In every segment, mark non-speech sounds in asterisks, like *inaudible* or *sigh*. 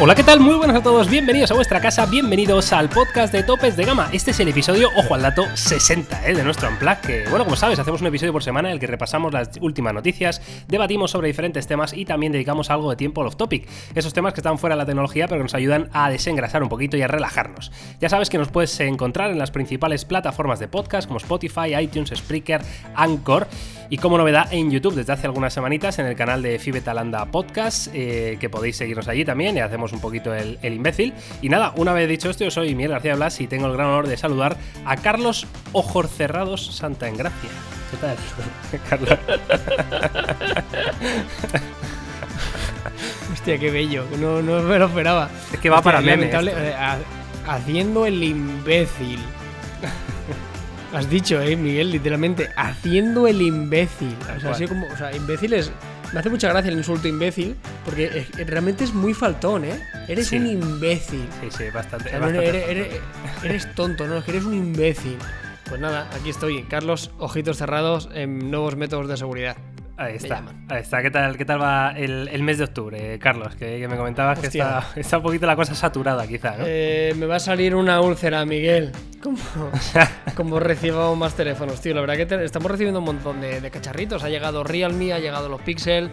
Hola, ¿qué tal? Muy buenas a todos, bienvenidos a vuestra casa, bienvenidos al podcast de Topes de Gama. Este es el episodio, ojo al dato, 60 ¿eh? de nuestro Unplug, que bueno, como sabes, hacemos un episodio por semana en el que repasamos las últimas noticias, debatimos sobre diferentes temas y también dedicamos algo de tiempo al off-topic. Esos temas que están fuera de la tecnología pero que nos ayudan a desengrasar un poquito y a relajarnos. Ya sabes que nos puedes encontrar en las principales plataformas de podcast como Spotify, iTunes, Spreaker, Anchor y como novedad en YouTube desde hace algunas semanitas en el canal de Fibetalanda Podcast, eh, que podéis seguirnos allí también y hacemos un poquito el, imbécil. Y nada, una vez dicho esto, yo soy Miguel García Blas y tengo el gran honor de saludar a Carlos Ojos Cerrados Santa Engracia. ¿Qué tal, *laughs* Carlos? *laughs* Hostia, qué bello, no, no me lo esperaba. Es que va para meme. Eh, haciendo el imbécil. Has dicho, eh, Miguel, literalmente, haciendo el imbécil. O sea, así como, o sea, imbécil es me hace mucha gracia el insulto imbécil, porque realmente es muy faltón, ¿eh? Eres un imbécil. Sí, sí, bastante. eres, tonto, ¿no? Es que eres un imbécil. Pues nada, aquí estoy, Carlos, ojitos cerrados en nuevos métodos de seguridad. Ahí está, ahí está. ¿Qué tal, qué tal va el, mes de octubre, Carlos? Que, me comentabas que está, está, un poquito la cosa saturada, quizá, ¿no? Eh, me va a salir una úlcera, Miguel. Como, *laughs* como recibo más teléfonos, tío. La verdad que estamos recibiendo un montón de, cacharritos. Ha llegado Realme, ha llegado los Pixel,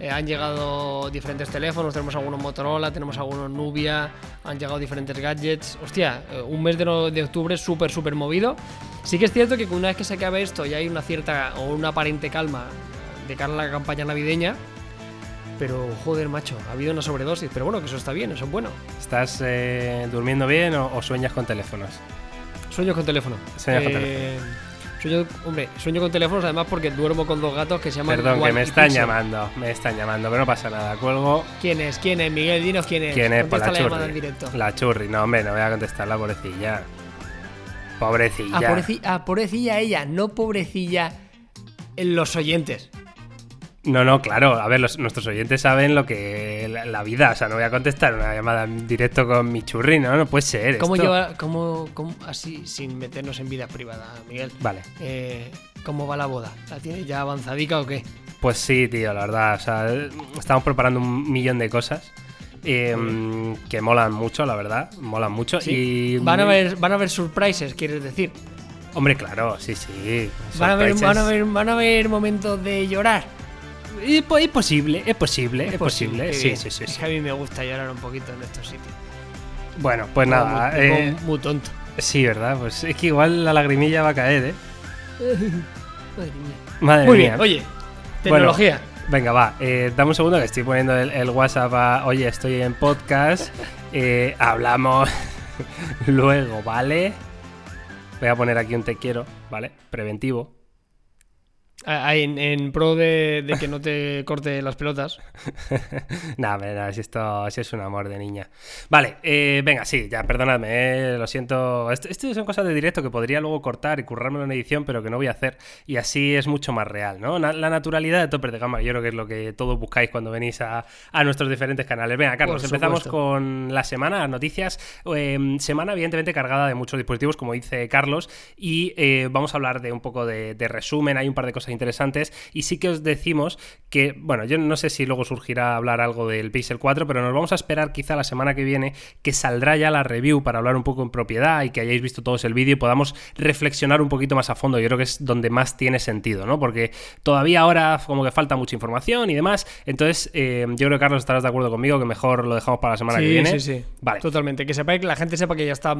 eh, han llegado diferentes teléfonos. Tenemos algunos Motorola, tenemos algunos Nubia, han llegado diferentes gadgets. Hostia, eh, un mes de, de octubre súper, súper movido. Sí que es cierto que una vez que se acabe esto y hay una cierta o una aparente calma de cara a la campaña navideña. Pero joder, macho, ha habido una sobredosis. Pero bueno, que eso está bien, eso es bueno. ¿Estás eh, durmiendo bien o, sueñas con teléfonos? Sueño con teléfono. Sueño con eh, Sueño, hombre, sueño con teléfonos además porque duermo con dos gatos que se llaman. Perdón, que me están llamando, me están llamando, pero no pasa nada. Cuelgo. ¿Quién es? ¿Quién es? Miguel, dinos quién es. ¿Quién es? Por la, churri. En directo. La churri, no, hombre, no voy a contestar la pobrecilla. Pobrecilla. Ah, pobrecilla, ah, pobrecilla ella, no pobrecilla los oyentes. No, no, claro. A ver, nuestros oyentes saben lo que la, vida. O sea, no voy a contestar una llamada en directo con mi churri, ¿no? No puede ser. ¿Cómo lleva, cómo, así, sin meternos en vida privada, Miguel? Vale. Eh, ¿Cómo va la boda? ¿La tienes ya avanzadica o qué? Pues sí, tío, la verdad. O sea, estamos preparando un millón de cosas. Em, que molan mucho, la verdad. Molan mucho. Y... Van a, ver, van a ver surprises, quieres decir. Hombre, claro, sí, sí. Van a, ver, van, a ver, van a ver momentos de llorar. Es posible, es posible, es, posible. Sí, sí, sí, Es que a mí me gusta llorar un poquito en estos sitios. Bueno, pues nada. Muy, eh, muy, tonto. Sí, ¿verdad? Pues es que igual la lagrimilla va a caer, ¿eh? *laughs* Madre mía. Madre muy bien, oye, tecnología. venga, va. Eh, dame un segundo que estoy poniendo el, WhatsApp a. Oye, estoy en podcast. *laughs* Eh, hablamos *laughs* luego, ¿vale? Voy a poner aquí un te quiero, ¿vale? Preventivo. Ah, en, pro de, que no te *laughs* corte las pelotas. *laughs* nada, si esto si es un amor de niña. Vale, eh, venga, sí, ya, perdonadme, eh, lo siento. Esto, son cosas de directo que podría luego cortar y currármelo en edición, pero que no voy a hacer. Y así es mucho más real, ¿no? La naturalidad de topes de gama, yo creo que es lo que todos buscáis cuando venís a, nuestros diferentes canales. Venga, Carlos, empezamos con la semana, las noticias. Em, semana, evidentemente, cargada de muchos dispositivos, como dice Carlos, y eh, vamos a hablar de un poco de, de resumen. Hay un par de cosas interesantes. Y sí que os decimos que, bueno, yo no sé si luego surgirá hablar algo del Pixel 4, pero nos vamos a esperar quizá la semana que viene que saldrá ya la review para hablar un poco en propiedad y que hayáis visto todos el vídeo y podamos reflexionar un poquito más a fondo. Yo creo que es donde más tiene sentido, ¿no? Porque todavía ahora como que falta mucha información y demás. Entonces, eh, yo creo que Carlos estarás de acuerdo conmigo que mejor lo dejamos para la semana que viene. Sí, sí, Vale. Totalmente. Que sepáis que la gente sepa que ya está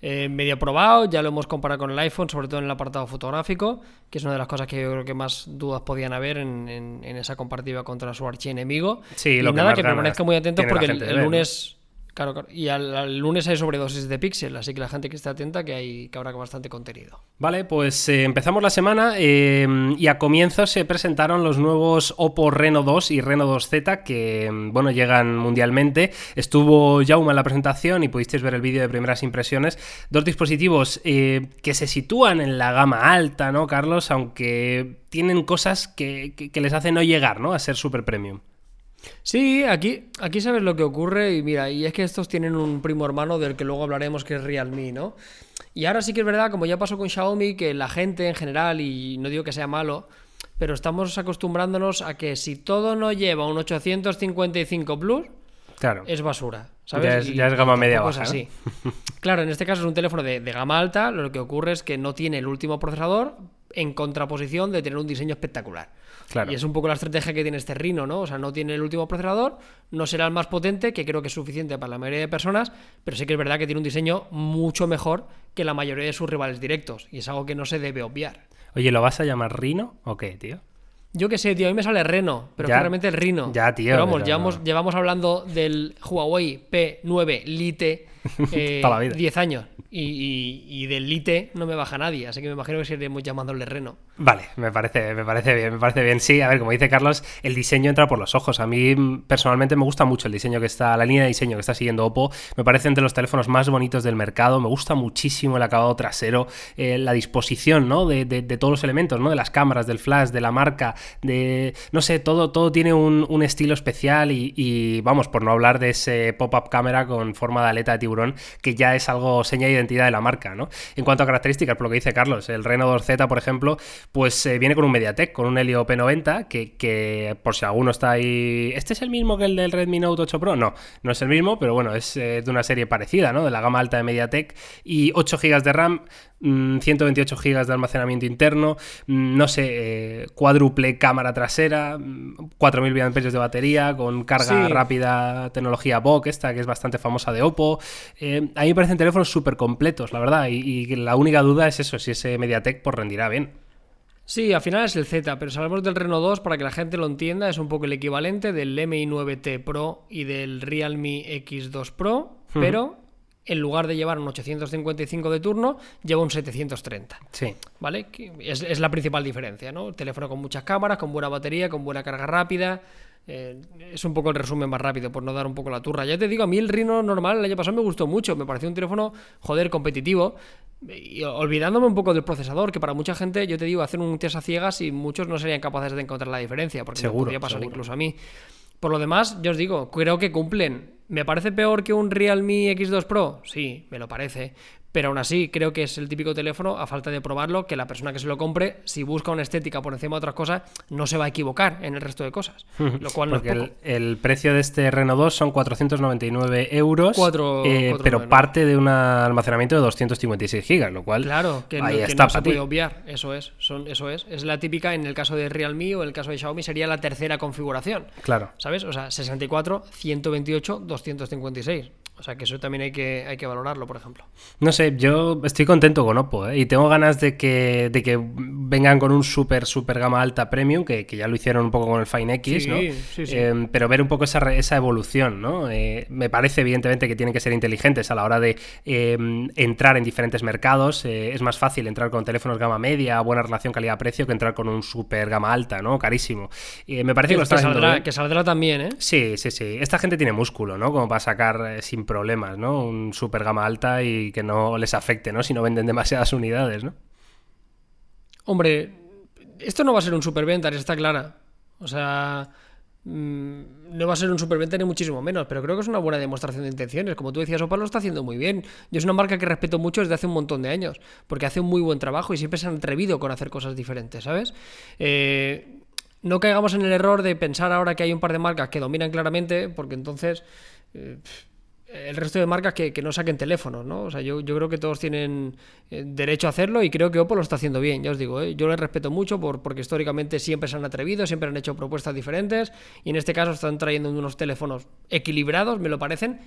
eh, medio probado, ya lo hemos comparado con el iPhone, sobre todo en el apartado fotográfico, que es una de las cosas que yo creo que más dudas podían haber en, esa comparativa contra su archienemigo. Sí, y lo nada, que permanezca muy atentos porque el, lunes... Claro, Y al, lunes hay sobredosis de Pixel, así que la gente que esté atenta que hay que habrá bastante contenido. Vale, pues eh, empezamos la semana eh, y a comienzos se presentaron los nuevos Oppo Reno 2 y Reno 2Z que, bueno, llegan mundialmente. Estuvo Jaume en la presentación y pudisteis ver el vídeo de primeras impresiones. Dos dispositivos eh, que se sitúan en la gama alta, ¿no, Carlos? Aunque tienen cosas que, que les hacen no llegar, ¿no? A ser super premium. Sí, aquí, aquí sabes lo que ocurre y mira, y es que estos tienen un primo hermano del que luego hablaremos que es Realme, ¿no? Y ahora sí que es verdad, como ya pasó con Xiaomi, que la gente en general, y no digo que sea malo, pero estamos acostumbrándonos a que si todo no lleva un 855 Plus, Claro. es basura. ¿sabes? Ya es- Y- ya es gama media baja, así. *laughs* Claro, en este caso es un teléfono de, de gama alta, lo que ocurre es que no tiene el último procesador en contraposición de tener un diseño espectacular. Claro. Y es un poco la estrategia que tiene este Rhino, ¿no? O sea, no tiene el último procesador, no será el más potente, que creo que es suficiente para la mayoría de personas, pero sí que es verdad que tiene un diseño mucho mejor que la mayoría de sus rivales directos, y es algo que no se debe obviar. Oye, ¿lo vas a llamar Rino o qué, tío? Yo qué sé, tío, a mí me sale Reno, pero realmente es Rino. Ya, tío, Pero vamos, pero llevamos, no. llevamos hablando del Huawei P9 Lite eh, *laughs* Toda la vida. 10 años. Y, y- del Lite no me baja nadie, así que me imagino que seguiremos llamándole Reno. Vale, me parece, me parece bien, me parece bien. Sí, a ver, como dice Carlos, el diseño entra por los ojos. A mí mm, personalmente me gusta mucho el diseño que está, la línea de diseño que está siguiendo Oppo. Me parece entre los teléfonos más bonitos del mercado. Me gusta muchísimo el acabado trasero, eh, la disposición, ¿no? De, de- todos los elementos, ¿no? De las cámaras, del flash, de la marca, de no sé, todo, todo tiene un, un estilo especial y, y, vamos, por no hablar de ese pop-up cámara con forma de aleta de tiburón, que ya es algo seña de identidad de la marca, ¿no? En cuanto a características, por lo que dice Carlos, el Reno 2Z, por ejemplo, pues eh, viene con un MediaTek, con un Helio P90, que, que por si alguno está ahí... ¿Este es el mismo que el del Redmi Note 8 Pro? No, no es el mismo, pero bueno, es eh, de una serie parecida, ¿no? De la gama alta de MediaTek y 8 GB de RAM, mm, 128 GB de almacenamiento interno, mm, no sé, eh, cuádruple cámara trasera, mm, 4000 mAh de batería, con carga Sí. rápida, tecnología VOOC, esta que es bastante famosa de Oppo. Eh, a mí me parecen teléfonos súper completos, la verdad, y, y la única duda es eso, si ese MediaTek pues rendirá bien. Sí, al final es el Z, pero si hablamos del Reno 2, para que la gente lo entienda, es un poco el equivalente del MI9T Pro y del Realme X2 Pro, pero en lugar de llevar un 855 de turno, lleva un 730. Sí. ¿Vale? Es, es la principal diferencia, ¿no? Teléfono con muchas cámaras, con buena batería, con buena carga rápida. eh, es un poco el resumen más rápido, por no dar un poco la turra. Ya te digo, a mí el Rhino normal el año pasado me gustó mucho. Me pareció un teléfono, joder, competitivo. Y olvidándome un poco del procesador, que para mucha gente, yo te digo, hacer un test a ciegas y muchos no serían capaces de encontrar la diferencia, porque me Seguro, podría pasar seguro. incluso a mí. Por lo demás, yo os digo, creo que cumplen. ¿Me parece peor que un Realme X2 Pro? Sí, me lo parece. Pero aún así, creo que es el típico teléfono, a falta de probarlo, que la persona que se lo compre, si busca una estética por encima de otras cosas, no se va a equivocar en el resto de cosas. *laughs* Lo cual no es Porque poco. el, el precio de este Reno 2 son 499 euros, Cuatro- eh, cuatro pero nueve. parte de un almacenamiento de 256 gigas, lo cual Claro, que, no- ahí que está no se para ti. puede obviar. Eso es, son, eso es. Es la típica, en el caso de Realme o en el caso de Xiaomi, sería la tercera configuración. Claro. ¿Sabes? O sea, 64, 128, 256. O sea, que eso también hay que, hay que valorarlo, por ejemplo. No sé, yo estoy contento con Oppo ¿eh? y tengo ganas de que, de que vengan con un súper, súper gama alta premium, que, que ya lo hicieron un poco con el Fine X, Sí, ¿no? sí, sí. Eh, pero ver un poco esa, esa evolución, ¿no? Eh, me parece evidentemente que tienen que ser inteligentes a la hora de eh, entrar en diferentes mercados. Eh, es más fácil entrar con teléfonos gama media, buena relación calidad-precio, que entrar con un súper gama alta, ¿no? Carísimo. Eh, me parece que, lo Que, están haciendo saldrá, que saldrá también, ¿eh? Sí, sí, sí. Esta gente tiene músculo, ¿no? Como para sacar sin problemas, ¿no? Un super gama alta y que no les afecte, ¿no? Si no venden demasiadas unidades, ¿no? Hombre, esto no va a ser un superventa, está clara. O sea, mm, no va a ser un superventa ni muchísimo menos, pero creo que es una buena demostración de intenciones. Como tú decías, Opal lo está haciendo muy bien. Yo es una marca que respeto mucho desde hace un montón de años, porque hace un muy buen trabajo y siempre se han atrevido con hacer cosas diferentes, ¿sabes? Eh, no caigamos en el error de pensar ahora que hay un par de marcas que dominan claramente, porque entonces eh, el resto de marcas que, que no saquen teléfonos, ¿no? O sea, yo, yo creo que todos tienen eh, derecho a hacerlo y creo que Oppo lo está haciendo bien, ya os digo, ¿eh? yo les respeto mucho por, porque históricamente siempre se han atrevido, siempre han hecho propuestas diferentes y en este caso están trayendo unos teléfonos equilibrados, me lo parecen,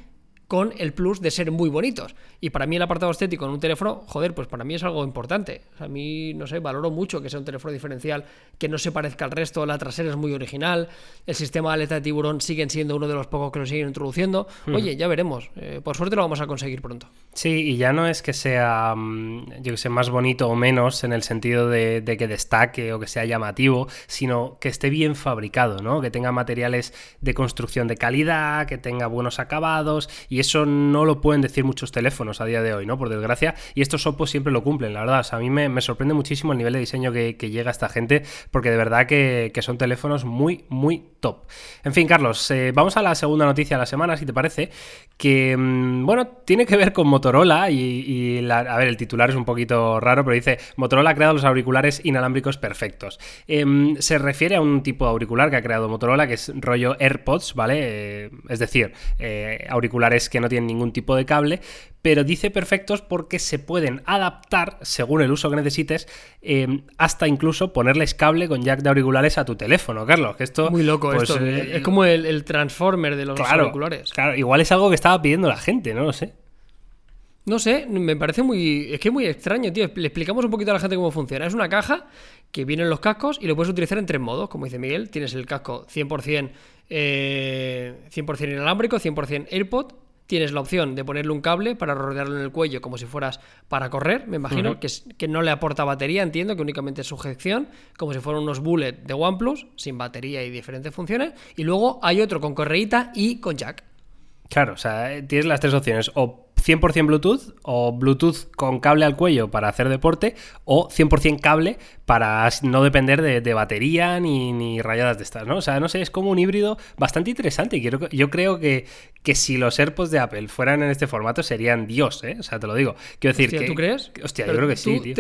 con el plus de ser muy bonitos. Y para mí el apartado estético en un teléfono, joder, pues para mí es algo importante. O sea, a mí, no sé, valoro mucho que sea un teléfono diferencial, que no se parezca al resto, la trasera es muy original, el sistema de aleta de tiburón siguen siendo uno de los pocos que lo siguen introduciendo. Oye, ya veremos. Eh, por suerte lo vamos a conseguir pronto. Sí, y ya no es que sea, mm, yo que sé, más bonito o menos en el sentido de, de que destaque o que sea llamativo, sino que esté bien fabricado, ¿no? Que tenga materiales de construcción de calidad, que tenga buenos acabados, y eso no lo pueden decir muchos teléfonos a día de hoy, ¿no? Por desgracia. Y estos Oppo siempre lo cumplen, la verdad. A mí me, sorprende muchísimo el nivel de diseño que, llega a esta gente, porque de verdad que, son teléfonos muy, muy top. En fin, Carlos, eh, vamos a la segunda noticia de la semana, si te parece, que, mm, bueno, tiene que ver con Motorola y, a ver, el titular es un poquito raro, pero dice, Motorola ha creado los auriculares inalámbricos perfectos. Em, se refiere a un tipo de auricular que ha creado Motorola, que es rollo AirPods, ¿vale? Eh, es decir, eh, auriculares que no tienen ningún tipo de cable, pero dice perfectos porque se pueden adaptar según el uso que necesites, em, hasta incluso ponerles cable con jack de auriculares a tu teléfono, Carlos. Que esto, Muy loco pues, esto. Eh, es como el, transformer de los auriculares. Claro, igual es algo que estaba pidiendo la gente, no lo sé. No sé, me parece muy. Es que es muy extraño, tío. Le explicamos un poquito a la gente cómo funciona. Es una caja que viene en los cascos y lo puedes utilizar en tres modos, como dice Miguel. Tienes el casco 100%, eh, 100 inalámbrico, 100% AirPod. Tienes la opción de ponerle un cable para rodearlo en el cuello como si fueras para correr, me imagino, que, es, que no le aporta batería, entiendo, que únicamente es sujeción, como si fueran unos bullet de OnePlus, sin batería y diferentes funciones. Y luego hay otro con correíta y con jack. Claro, o sea, tienes las tres opciones. O 100% Bluetooth o Bluetooth con cable al cuello para hacer deporte o 100% cable para no depender de, batería ni, rayadas de estas, ¿no? O sea, no sé, es como un híbrido bastante interesante quiero, yo creo que, que si los AirPods de Apple fueran en este formato serían Dios, ¿eh? O sea, te lo digo. Quiero decir que... ¿Tú crees? Hostia, yo creo que sí, tío.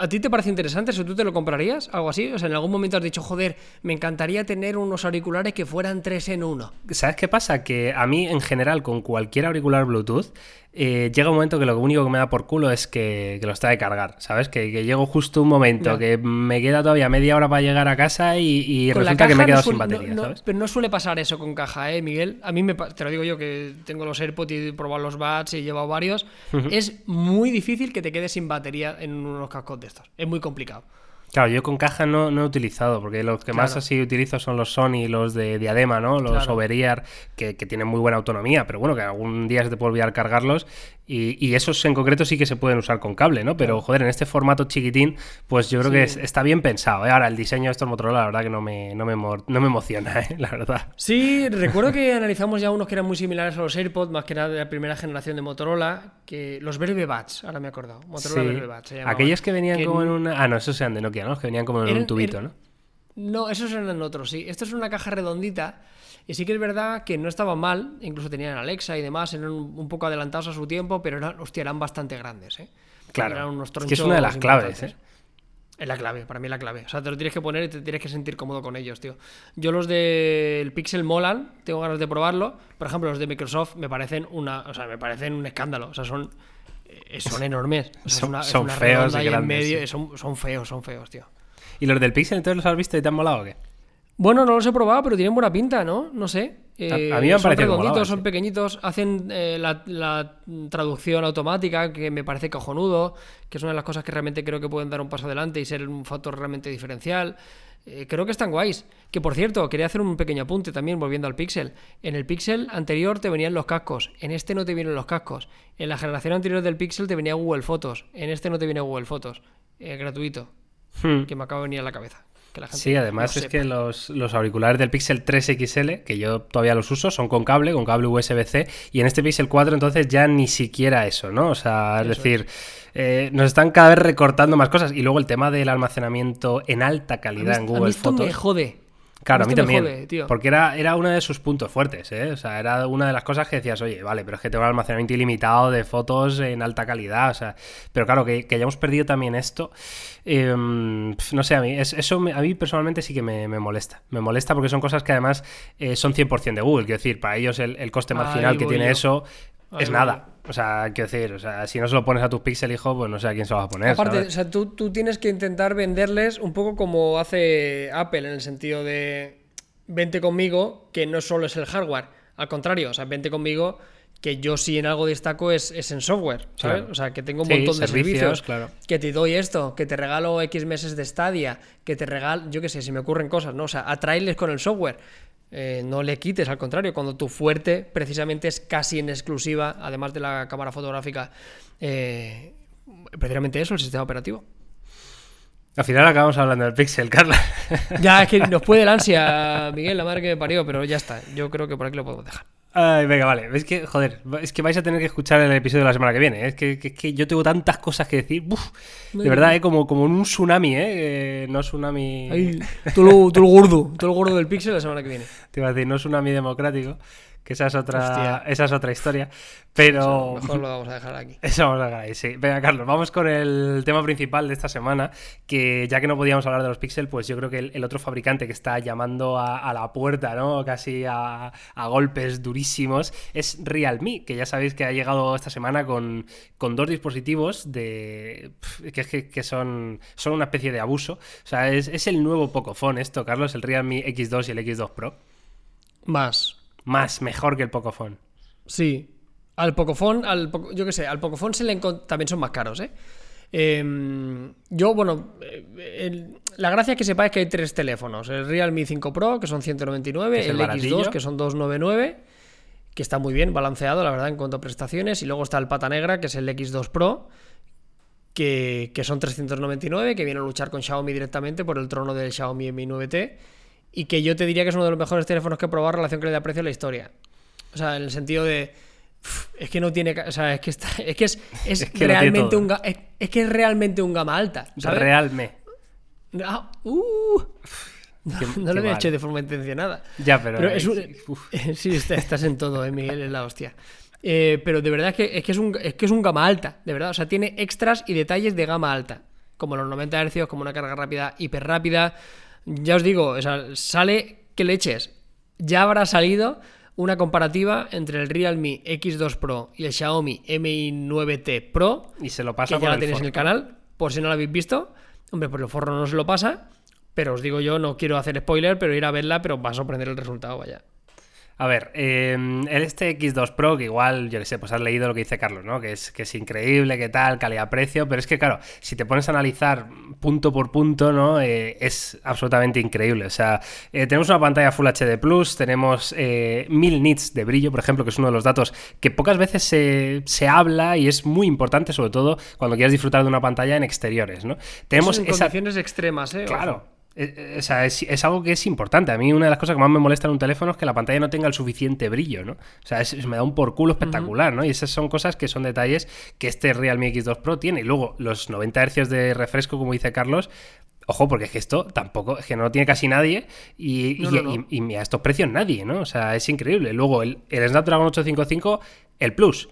¿A ti te parece interesante eso? ¿Tú te lo comprarías? ¿Algo así? O sea, en algún momento has dicho, joder, me encantaría tener unos auriculares que fueran tres en uno. ¿Sabes qué pasa? Que a mí, en general, con cualquier auricular Bluetooth, eh, llega un momento que lo único que me da por culo es que, que lo está de cargar, ¿sabes? Que, que, llego justo un momento, que me queda todavía media hora para llegar a casa y, resulta que me he quedado sin batería, ¿sabes? Pero no suele pasar eso con caja, ¿eh, Miguel? A mí me, te lo digo yo que tengo los AirPods y he probado los Buds y he llevado varios. Es muy difícil que te quedes sin batería en unos cascos de estos. Es muy complicado. Claro, yo con caja no, no he utilizado, porque los que más así utilizo son los Sony, los de diadema, ¿no? Los Overear, que, que, tienen muy buena autonomía, pero bueno, que algún día se te puede olvidar cargarlos y, esos en concreto sí que se pueden usar con cable, ¿no? Pero joder, en este formato chiquitín, pues yo creo que está bien pensado. ¿eh? Ahora, el diseño de estos Motorola, la verdad que no me, no me, no me emociona, ¿eh? *laughs* la verdad. Sí, recuerdo que analizamos ya unos que eran muy similares a los AirPods, más que nada de la primera generación de Motorola, que los Verbe Buds, ahora me he acordado. Motorola Verbe Buds. Aquellos que venían como en una. Ah, no, esos eran de Nokia, ¿no? Los que venían como en un tubito, ¿no? No, esos eran otros, sí. Esto es una caja redondita y sí que es verdad que no estaban mal, incluso tenían Alexa y demás, eran un poco adelantados a su tiempo, pero eran, hostia, eran bastante grandes, ¿eh? Claro. Eran unos es que es una de las claves, ¿eh? Es la clave, para mí es la clave. O sea, te lo tienes que poner y te tienes que sentir cómodo con ellos, tío. Yo los del Pixel molan, tengo ganas de probarlo. Por ejemplo, los de Microsoft me parecen una, o sea, me parecen un escándalo. O sea, son, son enormes. son, feos y grandes, medio, son, son, feos, son feos, tío. ¿Y los del Pixel entonces los has visto y te han molado o qué? Bueno, no los he probado, pero tienen buena pinta, ¿no? No sé. a, mí me eh, son redonditos, son pequeñitos, hacen eh, la, traducción automática, que me parece cojonudo, que es una de las cosas que realmente creo que pueden dar un paso adelante y ser un factor realmente diferencial. Eh, creo que están guays. Que por cierto, quería hacer un pequeño apunte también volviendo al Pixel. En el Pixel anterior te venían los cascos, en este no te vienen los cascos. En la generación anterior del Pixel te venía Google Fotos, en este no te viene Google Fotos. gratuito. Hmm. Que me acaba de venir a la cabeza sí, además es que los, auriculares del Pixel 3 XL, que yo todavía los uso, son con cable, con cable USB-C, y en este Pixel 4 entonces ya ni siquiera eso, ¿no? O sea, es decir, eh, nos están cada vez recortando más cosas. Y luego el tema del almacenamiento en alta calidad en Google a esto me jode. Claro, a mí también. porque era, era uno de sus puntos fuertes, ¿eh? O sea, era una de las cosas que decías, oye, vale, pero es que tengo un almacenamiento ilimitado de fotos en alta calidad, o sea. Pero claro, que, hayamos perdido también esto, em, no sé, a mí, eso a mí personalmente sí que me, molesta. Me molesta porque son cosas que además eh, son 100% de Google, quiero decir, para ellos el, coste marginal que tiene eso es nada. O sea, quiero decir, o sea, si no se lo pones a tus pixel, hijo, pues no sé a quién se lo va a poner. Aparte, o sea, tú, tú, tienes que intentar venderles un poco como hace Apple, en el sentido de vente conmigo, que no solo es el hardware. Al contrario, o sea, vente conmigo, que yo sí en algo destaco es, en software, ¿sabes? O sea, que tengo un montón de servicios, claro. que te doy esto, que te regalo X meses de Stadia, que te regalo, yo qué sé, si me ocurren cosas, ¿no? O sea, atraerles con el software. Eh, no le quites, al contrario, cuando tu fuerte precisamente es casi en exclusiva, además de la cámara fotográfica, eh, precisamente eso, el sistema operativo. Al final acabamos hablando del Pixel, Carla. Ya, es que *laughs* nos puede el ansia, Miguel, la madre que me parió, pero ya está. Yo creo que por aquí lo podemos dejar. Ay, venga, vale. Es que, joder, es que vais a tener que escuchar el episodio de la semana que viene. ¿eh? Es que, que- es que yo tengo tantas cosas que decir. Uf, de verdad, ¿eh? como, como en un tsunami, ¿eh? Eh, No tsunami. Ahí, tú, lo, tú el gordo, tú el gordo del pixel la semana que viene. *laughs* Te iba a decir, no tsunami democrático. Que esa es otra, Hostia. esa es otra historia. Pero. Mejor lo vamos a dejar aquí. *laughs* Eso vamos a dejar ahí, sí. Venga, Carlos, vamos con el tema principal de esta semana, que ya que no podíamos hablar de los Pixel, pues yo creo que el, el otro fabricante que está llamando a, a la puerta, ¿no? Casi a, a golpes durísimos, es Realme, que ya sabéis que ha llegado esta semana con, con dos dispositivos de que, que, que son, son una especie de abuso. O sea, es, es el nuevo Pocophone esto, Carlos, el Realme X2 y el X2 Pro. Más. Más, mejor que el Pocophone. Sí. Al Pocophone, al Poco- yo qué sé, al Pocophone se le también son más caros, ¿eh? Em, yo, bueno, eh, el- la gracia que sepáis que hay tres teléfonos. El Realme 5 Pro, que son 199, Que es el el, baratillo. X2, que son 299, que está muy bien balanceado, la verdad, en cuanto a prestaciones. Y luego está el Pata Negra, que es el X2 Pro, que, que son 399, que viene a luchar con Xiaomi directamente por el trono del Xiaomi Mi 9T. Y que yo te diría que es uno de los mejores teléfonos que he probado en relación calidad-precio en la historia. O sea, en el sentido de. Es que no tiene. O sea, es que, está, es, que es, *laughs* es Es que realmente un. Es, es que es realmente un gama alta. ¿sabes? Realme. Ah, uh, Qué- *laughs* no qué lo había mal. hecho de forma intencionada. Ya, pero. Pero es un- uf. *laughs* Sí, está- estás en todo, eh, Miguel, es la hostia. Eh, pero de verdad es que, es, que es, un, es que es un gama alta, de verdad. O sea, tiene extras y detalles de gama alta. Como los 90 Hz, como una carga rápida, hiper rápida. Ya os digo, o sea, sale que leches. Ya habrá salido una comparativa entre el Realme X2 Pro y el Xiaomi Mi 9T Pro Y se lo que pasa ya por la tenéis en el canal, por si no la habéis visto. Hombre, por el forro no se lo pasa, pero os digo yo, no quiero hacer spoiler, pero ir a verla, pero va a sorprender el resultado, vaya. A ver, eh, el este X2 Pro, que igual, yo qué sé, pues has leído lo que dice Carlos, ¿no? Que es, que es increíble, que tal, calidad-precio, pero es que, claro, si te pones a analizar punto por punto, ¿no? Eh, es absolutamente increíble. O sea, eh, tenemos una pantalla Full HD Plus, tenemos eh, 1000 nits de brillo, por ejemplo, que es uno de los datos que pocas veces se, se habla y es muy importante, sobre todo cuando quieres disfrutar de una pantalla en exteriores, ¿no? Tenemos Eso en esa condiciones extremas, ¿eh? Claro. Eh, eh, O sea, es, es algo que es importante. A mí una de las cosas que más me molesta en un teléfono es que la pantalla no tenga el suficiente brillo, ¿no? O sea, es- me da un por culo espectacular, ¿no? Y esas son cosas que son detalles que este Realme X2 Pro tiene. Y luego, los 90 Hz de refresco, como dice Carlos, ojo, porque es que esto tampoco, es que no lo tiene casi nadie y, No, y- no, no. y- y a estos precios nadie, ¿no? O sea, es increíble. Luego, el, el Snapdragon 855, el Plus.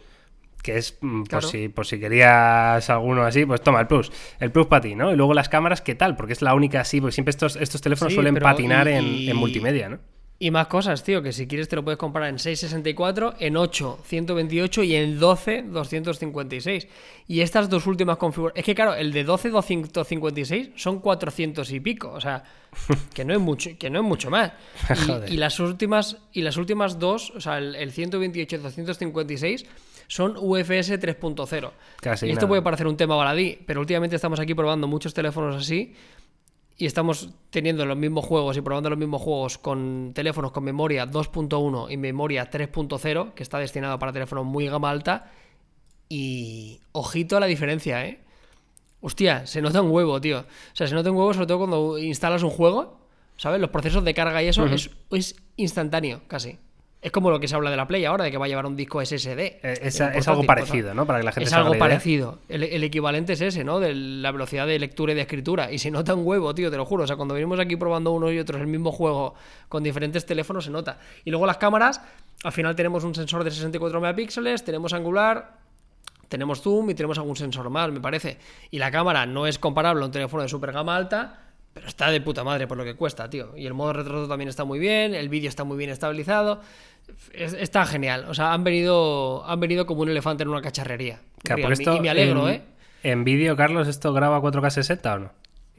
Que es, mm, por, Claro. si, por si querías alguno así, pues toma el plus. El plus para ti, ¿no? Y luego las cámaras, ¿qué tal? Porque es la única así, porque siempre estos, estos teléfonos Sí, suelen patinar y- en, y- en multimedia, ¿no? Y más cosas, tío, que si quieres te lo puedes comprar en 664, en 8, 128 y en 12, 256. Y estas dos últimas configuraciones... Es que claro, el de 12, 256 son 400 y pico, o sea, *laughs* que no es mucho, que no es mucho más. *laughs* Y, y las últimas y las últimas dos, o sea, el, el 128 y 256 son UFS 3.0. Casi y esto nada. puede parecer un tema baladí, pero últimamente estamos aquí probando muchos teléfonos así y estamos teniendo los mismos juegos y probando los mismos juegos con teléfonos con memoria 2.1 y memoria 3.0, que está destinado para teléfonos muy gama alta. Y ojito a la diferencia, ¿eh? Hostia, se nota un huevo, tío. O sea, se nota un huevo sobre todo cuando instalas un juego, ¿sabes? Los procesos de carga y eso es, es instantáneo, casi. Es como lo que se habla de la Play ahora, de que va a llevar un disco SSD. Eh, Es, algo parecido. ¿no? Para que la gente Es se haga algo la idea. parecido. El, el equivalente es ese, ¿no? De la velocidad de lectura y de escritura. Y se nota un huevo, tío, te lo juro. O sea, cuando venimos aquí probando unos y otros el mismo juego con diferentes teléfonos, se nota. Y luego las cámaras, al final tenemos un sensor de 64 megapíxeles, tenemos angular, tenemos zoom y tenemos algún sensor más, me parece. Y la cámara no es comparable a un teléfono de super gama alta, pero está de puta madre por lo que cuesta, tío. Y el modo retrato también está muy bien, el vídeo está muy bien estabilizado. Es- está genial. O sea, han venido, han venido como un elefante en una cacharrería. Claro, porque esto y me alegro, en, ¿eh? En vídeo, Carlos, ¿esto graba 4K 60 o no?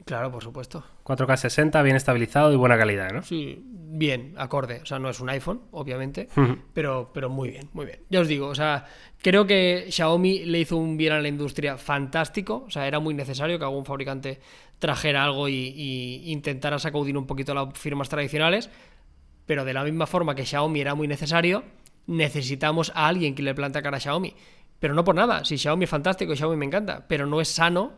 Claro, por supuesto. 4K 60, bien estabilizado y buena calidad, ¿no? Sí, bien, acorde. O sea, no es un iPhone, obviamente, pero, pero muy bien, muy bien. Ya os digo, o sea, creo que Xiaomi le hizo un bien a la industria fantástico. O sea, era muy necesario que algún fabricante trajera algo y, y intentara sacudir un poquito las firmas tradicionales. Pero de la misma forma que Xiaomi era muy necesario, necesitamos a alguien que le plante cara a Xiaomi. Pero no por nada, si Xiaomi es fantástico, Xiaomi me encanta, pero no es sano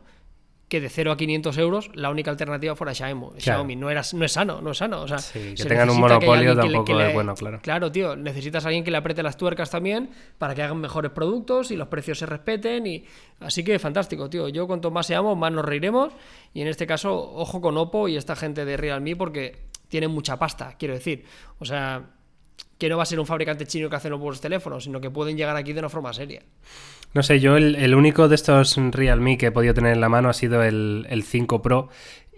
que de 0 a 500 euros la única alternativa fuera Xiaomi. Xiaomi. No, era, no es sano, no es sano. O sea, Sí, que se tengan un monopolio alguien que le- tampoco que es le- bueno, claro. Claro, tío, necesitas a alguien que le apriete las tuercas también para que hagan mejores productos y los precios se respeten. y Así que fantástico, tío. Yo cuanto más seamos, más nos reiremos. Y en este caso, ojo con Oppo y esta gente de Realme porque tienen mucha pasta, quiero decir. O sea, que no va a ser un fabricante chino que hace los buenos teléfonos, sino que pueden llegar aquí de una forma seria. No sé, yo el, el único de estos Realme que he podido tener en la mano ha sido el, el 5 Pro.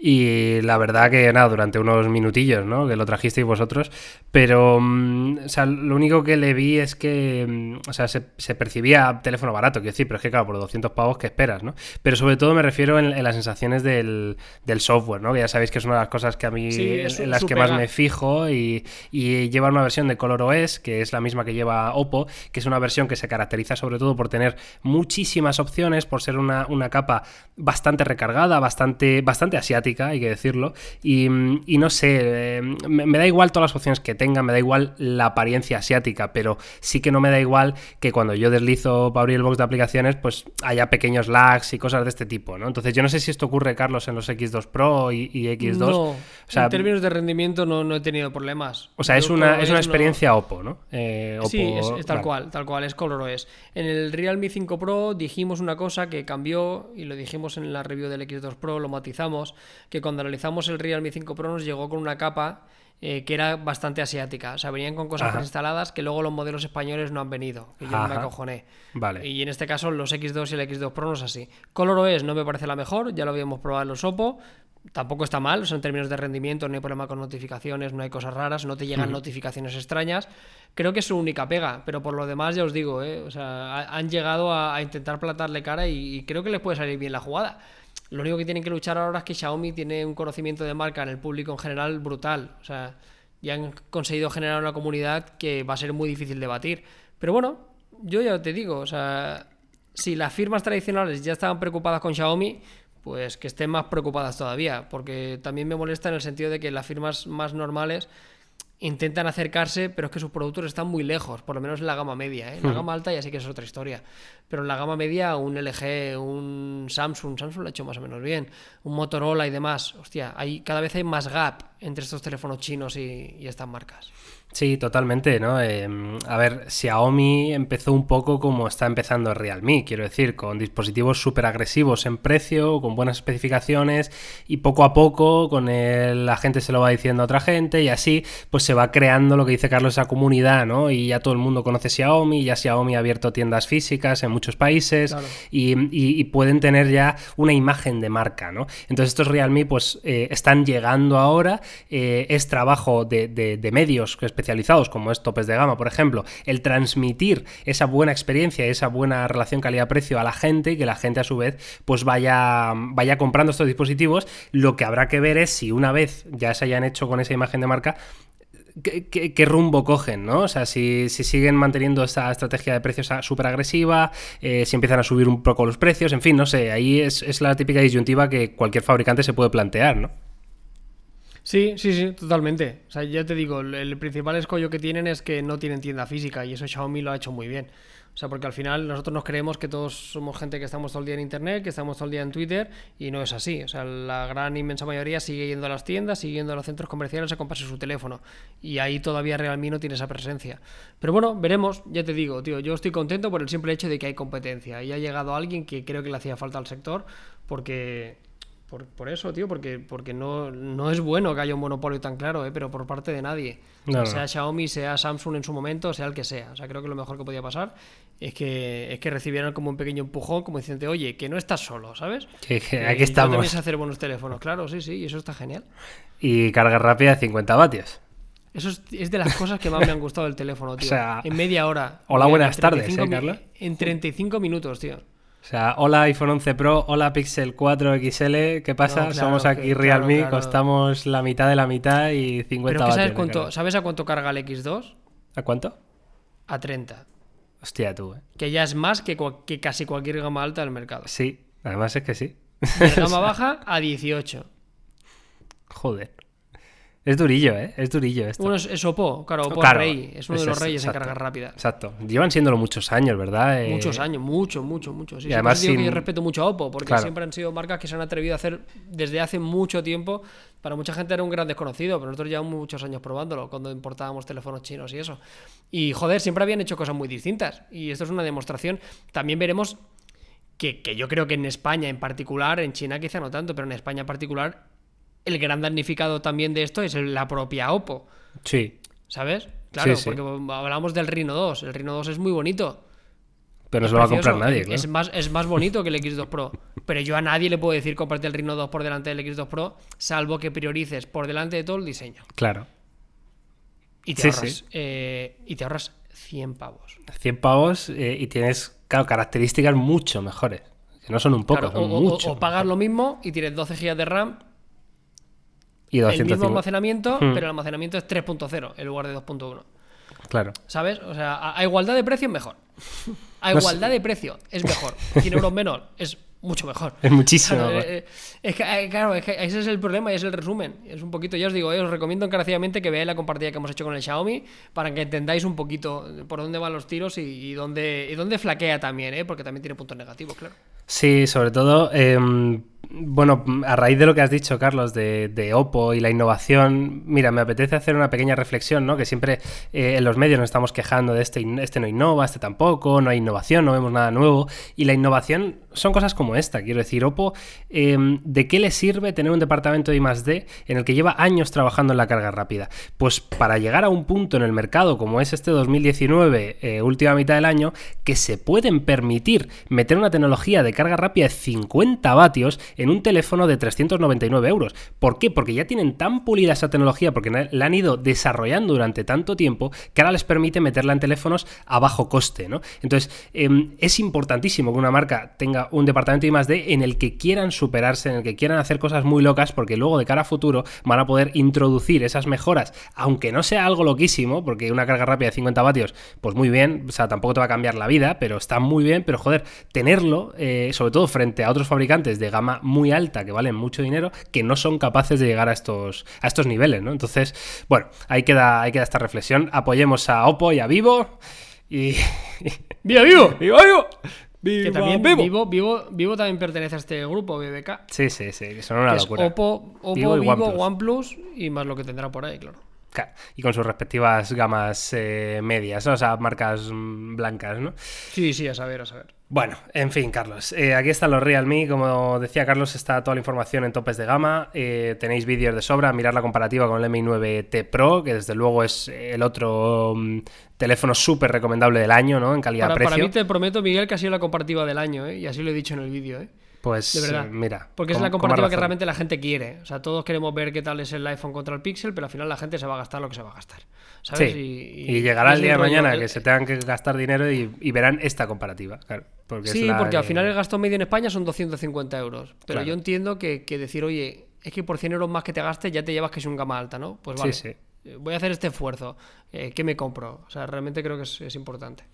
Y la verdad que nada, durante unos minutillos, ¿no? Que lo trajisteis vosotros. Pero, mm, o sea, lo único que le vi es que, mm, o sea, se, se percibía teléfono barato, quiero decir, pero es que claro, por 200 pavos, ¿qué esperas, no? Pero sobre todo me refiero en, en las sensaciones del, del software, ¿no? Que ya sabéis que es una de las cosas que a mí, Sí, es en las que más me fijo y, y lleva una versión de ColorOS, que es la misma que lleva Oppo, que es una versión que se caracteriza sobre todo por tener muchísimas opciones, por ser una, una capa bastante recargada, bastante, bastante asiática, hay que decirlo, y, y no sé, eh, me, me da igual todas las opciones que tenga, me da igual la apariencia asiática, pero sí que no me da igual que cuando yo deslizo para abrir el box de aplicaciones, pues haya pequeños lags y cosas de este tipo, ¿no? Entonces yo no sé si esto ocurre, Carlos, en los X2 Pro y, y X2. No, o sea, en términos de rendimiento no, no he tenido problemas. o sea, es una, es una no- experiencia Oppo, ¿no? Eh, Oppo- Sí, es, es tal cual, tal cual, es ColorOS. En el Realme 5 Pro dijimos una cosa que cambió y lo dijimos en la review del X2 Pro, lo matizamos, que cuando analizamos el Realme 5 Pro nos llegó con una capa eh, que era bastante asiática. O sea, venían con cosas instaladas que luego los modelos españoles no han venido, que yo me acojoné. Vale. Y en este caso los X2 y el X2 Pro no es así. ColorOS no me parece la mejor, ya lo habíamos probado en los Oppo. Tampoco está mal, o sea, en términos de rendimiento no hay problema con notificaciones, no hay cosas raras, no te llegan notificaciones extrañas. Creo que es su única pega, pero por lo demás ya os digo, ¿eh? o sea, ha- han llegado a, a intentar plantarle cara y, y creo que les puede salir bien la jugada. Lo único que tienen que luchar ahora es que Xiaomi tiene un conocimiento de marca en el público en general brutal. O sea, ya han conseguido generar una comunidad que va a ser muy difícil de batir. Pero bueno, yo ya te digo, o sea, si las firmas tradicionales ya estaban preocupadas con Xiaomi, pues que estén más preocupadas todavía, porque también me molesta en el sentido de que las firmas más normales intentan acercarse, pero es que sus productos están muy lejos, por lo menos en la gama media. ¿eh? En la gama alta ya sí que es otra historia. Pero en la gama media, un LG, un Samsung, Samsung lo ha hecho más o menos bien, un Motorola y demás. Hostia, hay, cada vez hay más gap entre estos teléfonos chinos y, y estas marcas. Sí, totalmente, ¿no? Eh, a ver, Xiaomi empezó un poco como está empezando Realme, quiero decir, con dispositivos súper agresivos en precio, con buenas especificaciones y poco a poco con el, la gente se lo va diciendo a otra gente y así pues se va creando lo que dice Carlos, esa comunidad, ¿no? Y ya todo el mundo conoce Xiaomi, ya Xiaomi ha abierto tiendas físicas en muchos países Claro. y, y- y pueden tener ya una imagen de marca, ¿no? Entonces estos Realme pues eh, están llegando ahora, eh, es trabajo de, de- de medios especializados como es Topes de Gama, por ejemplo, el transmitir esa buena experiencia, esa buena relación calidad-precio a la gente y que la gente a su vez pues vaya, vaya comprando estos dispositivos. Lo que habrá que ver es si una vez ya se hayan hecho con esa imagen de marca, ¿Qué, rumbo cogen, ¿no? O sea, si, si siguen manteniendo esa estrategia de precios súper agresiva, eh, si empiezan a subir un poco los precios, en fin, no sé, ahí es la típica disyuntiva que cualquier fabricante se puede plantear, ¿no? Sí, sí, sí, totalmente. O sea, ya te digo, el, principal escollo que tienen es que no tienen tienda física y eso Xiaomi lo ha hecho muy bien. O sea, porque al final nosotros nos creemos que todos somos gente que estamos todo el día en internet, que estamos todo el día en Twitter y no es así. O sea, la gran inmensa mayoría sigue yendo a las tiendas, sigue yendo a los centros comerciales a comprarse su teléfono y ahí todavía Realme no tiene esa presencia. Pero bueno, veremos, ya te digo, tío, yo estoy contento por el simple hecho de que hay competencia y ha llegado alguien que creo que le hacía falta al sector porque por, por eso, tío, porque, porque no, no es bueno que haya un monopolio tan claro, ¿eh? pero por parte de nadie. O sea, No, no. sea Xiaomi, sea Samsung en su momento, sea el que sea. O sea, creo que lo mejor que podía pasar es que, es que recibieran como un pequeño empujón, como diciendo, oye, que no estás solo, ¿sabes? Que, aquí yo estamos. sé hacer buenos teléfonos, claro, sí, sí, y eso está genial. Y carga rápida de 50 vatios. Eso es, es de las cosas que más me han gustado del teléfono, *laughs* tío. sea, en media hora. hola, En buenas tardes, 35 ¿eh, Carlos? En 35 minutos, tío. O sea, hola iPhone 11 Pro, hola Pixel 4 XL, ¿qué pasa? No, claro, Somos que- aquí claro, Realme, claro. costamos la mitad de la mitad y 50 Pero que. ¿sabes, cuánto. ¿sabes a cuánto carga el X2? ¿A cuánto? A 30. Hostia, tú, ¿eh? Que ya es más que, que casi cualquier gama alta del mercado. Sí, además es que sí. De *laughs* gama baja a 18. Joder. Es durillo, ¿eh? Es durillo esto. Uno es, es Oppo, claro, Oppo Claro, es rey. Es uno de los es- reyes exacto. en carga rápida. Exacto. Llevan siéndolo muchos años, ¿verdad? Eh, Muchos años, mucho, mucho, mucho. Sí, y además digo que sin- yo respeto mucho a Oppo, porque Claro. siempre han sido marcas que se han atrevido a hacer desde hace mucho tiempo. Para mucha gente era un gran desconocido, pero nosotros llevamos muchos años probándolo cuando importábamos teléfonos chinos y eso. Y joder, siempre habían hecho cosas muy distintas. Y esto es una demostración. También veremos que, que yo creo que en España en particular, en China quizá no tanto, pero en España en particular, el gran damnificado también de esto es la propia Oppo. Sí, ¿Sabes? Claro, Sí, sí. porque hablamos del Reno 2. El Reno 2 es muy bonito. pero no se lo va a comprar nadie, claro. es más, es más bonito que el *laughs* X2 Pro. Pero yo a nadie le puedo decir comprarte el Reno 2 por delante del X2 Pro, salvo que priorices por delante de todo el diseño. Claro. Y te, Sí, ahorras, eh, y te ahorras 100 pavos. 100 pavos eh, y tienes, claro, características mucho mejores. Que no son un poco, Claro, son o, o- mucho. o pagas lo mismo y tienes 12 GB de RAM, y el 250. mismo almacenamiento, Hmm. pero el almacenamiento es 3.0 en lugar de 2.1. Claro. ¿Sabes? O sea, a, igualdad de precio es mejor. A *laughs* No sé. igualdad de precio es mejor. 100 euros menos es mucho mejor. Es muchísimo. Claro, eh, es que, eh, claro, es que ese es el problema y es el resumen. Es un poquito, ya os digo, eh, os recomiendo encarecidamente que veáis la compartida que hemos hecho con el Xiaomi para que entendáis un poquito por dónde van los tiros y, y dónde, y dónde flaquea también, ¿eh? porque también tiene puntos negativos, claro. Sí, sobre todo, em, bueno, a raíz de lo que has dicho, Carlos, de, de Oppo y la innovación, mira, me apetece hacer una pequeña reflexión, ¿no? Que siempre eh, en los medios nos estamos quejando de este, este no innova, este tampoco, no hay innovación, no vemos nada nuevo. Y la innovación son cosas como esta, quiero decir, Oppo, em, ¿de qué le sirve tener un departamento de I+D en el que lleva años trabajando en la carga rápida? Pues para llegar a un punto en el mercado como es este 2019, eh, última mitad del año, que se pueden permitir meter una tecnología de carga rápida de 50 vatios en un teléfono de 399 euros. ¿Por qué? Porque ya tienen tan pulida esa tecnología, porque la han ido desarrollando durante tanto tiempo, que ahora les permite meterla en teléfonos a bajo coste, ¿no? Entonces, em, es importantísimo que una marca tenga un departamento de I+D en el que quieran superarse, en el que quieran hacer cosas muy locas, porque luego de cara a futuro van a poder introducir esas mejoras, aunque no sea algo loquísimo, porque una carga rápida de 50 vatios, pues muy bien, o sea, tampoco te va a cambiar la vida, pero está muy bien, pero joder, tenerlo, eh, sobre todo frente a otros fabricantes de gama muy alta que valen mucho dinero, que no son capaces de llegar a estos, a estos niveles, ¿no? Entonces, bueno, ahí queda, ahí queda esta reflexión. Apoyemos a Oppo y a Vivo. Y. *laughs* ¡Viva Vivo! *laughs* ¡Viva Vivo! Que ¡Viva también Vivo! Vivo, Vivo, Vivo también pertenece a este grupo, BBK. Sí, sí, sí, son una que es locura. Oppo, Oppo, Vivo Vivo, y OnePlus. OnePlus y más lo que tendrá por ahí, claro. Y con sus respectivas gamas eh, medias, o sea, marcas blancas, ¿no? Sí, sí, a saber, a saber. Bueno, en fin, Carlos. eh, aquí están los Realme. Como decía Carlos, está toda la información en topes de gama. eh, tenéis vídeos de sobra. Mirar la comparativa con el Mi 9T Pro, que desde luego es el otro mm, teléfono súper recomendable del año, ¿no? En Para, calidad-precio. para mí te prometo, Miguel, que ha sido la comparativa del año, ¿eh? y así lo he dicho en el vídeo. ¿eh? Pues De verdad. mira. Porque es la comparativa que realmente la gente quiere. O sea, todos queremos ver qué tal es el iPhone contra el Pixel, pero al final la gente se va a gastar lo que se va a gastar. ¿Sabes? Sí, y, llegará el día de mañana el- que se tengan que gastar dinero y, y verán esta comparativa. Claro, porque es Sí, la porque al final el gasto medio en España son 250 euros. Pero Claro. yo entiendo que, que decir, oye, es que por 100 euros más que te gastes ya te llevas que es un gama alta, ¿no? Pues Sí, vale. sí. eh, Voy a hacer este esfuerzo. Eh, ¿Qué me compro? O sea, realmente creo que es, es importante.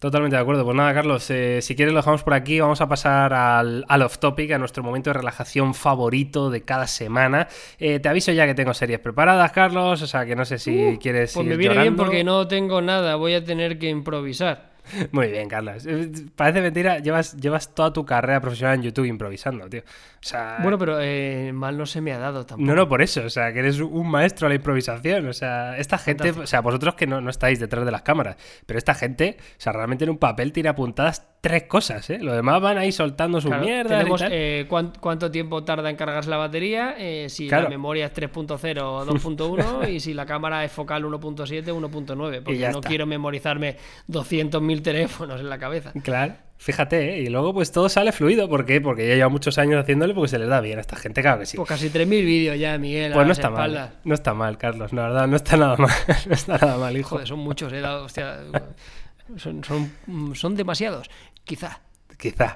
Totalmente de acuerdo. Pues nada, Carlos, eh, si quieres lo dejamos por aquí. Vamos a pasar al, al off topic, a nuestro momento de relajación favorito de cada semana. Eh, te aviso ya que tengo series preparadas, Carlos. O sea que no sé si quieres. Pues ir me viene bien porque no tengo nada. Voy a tener que improvisar. *laughs* Muy bien, Carlos. Eh, Parece mentira, llevas, llevas toda tu carrera profesional en YouTube improvisando, tío. O sea. Bueno, pero eh, mal no se me ha dado tampoco. No, no, por eso, o sea, que eres un maestro a la improvisación, o sea, esta gente, o sea, vosotros que no, no estáis detrás de las cámaras, pero esta gente, o sea, realmente en un papel tiene apuntadas tres cosas, ¿eh? Lo demás van ahí soltando sus Claro, mierdas y tenemos tal. eh, cuán- cuánto tiempo tarda en cargarse la batería, eh, si Claro. la memoria es 3.0 o *laughs* 2.1 y si la cámara es focal 1.7 o 1.9, porque no está. quiero memorizarme 200.000 teléfonos en la cabeza. Claro, fíjate, ¿eh? y luego pues todo sale fluido, ¿por qué? Porque ya lleva muchos años haciéndole porque se les da bien a esta gente, claro que sí. Pues casi 3.000 vídeos ya, Miguel. Pues no está mal, espaldas. ¿eh? no está mal, Carlos, la verdad, no está nada *laughs* mal, no está nada mal, hijo. Joder, son muchos, eh, hostia, son, son, son demasiados, quizá. Quizá.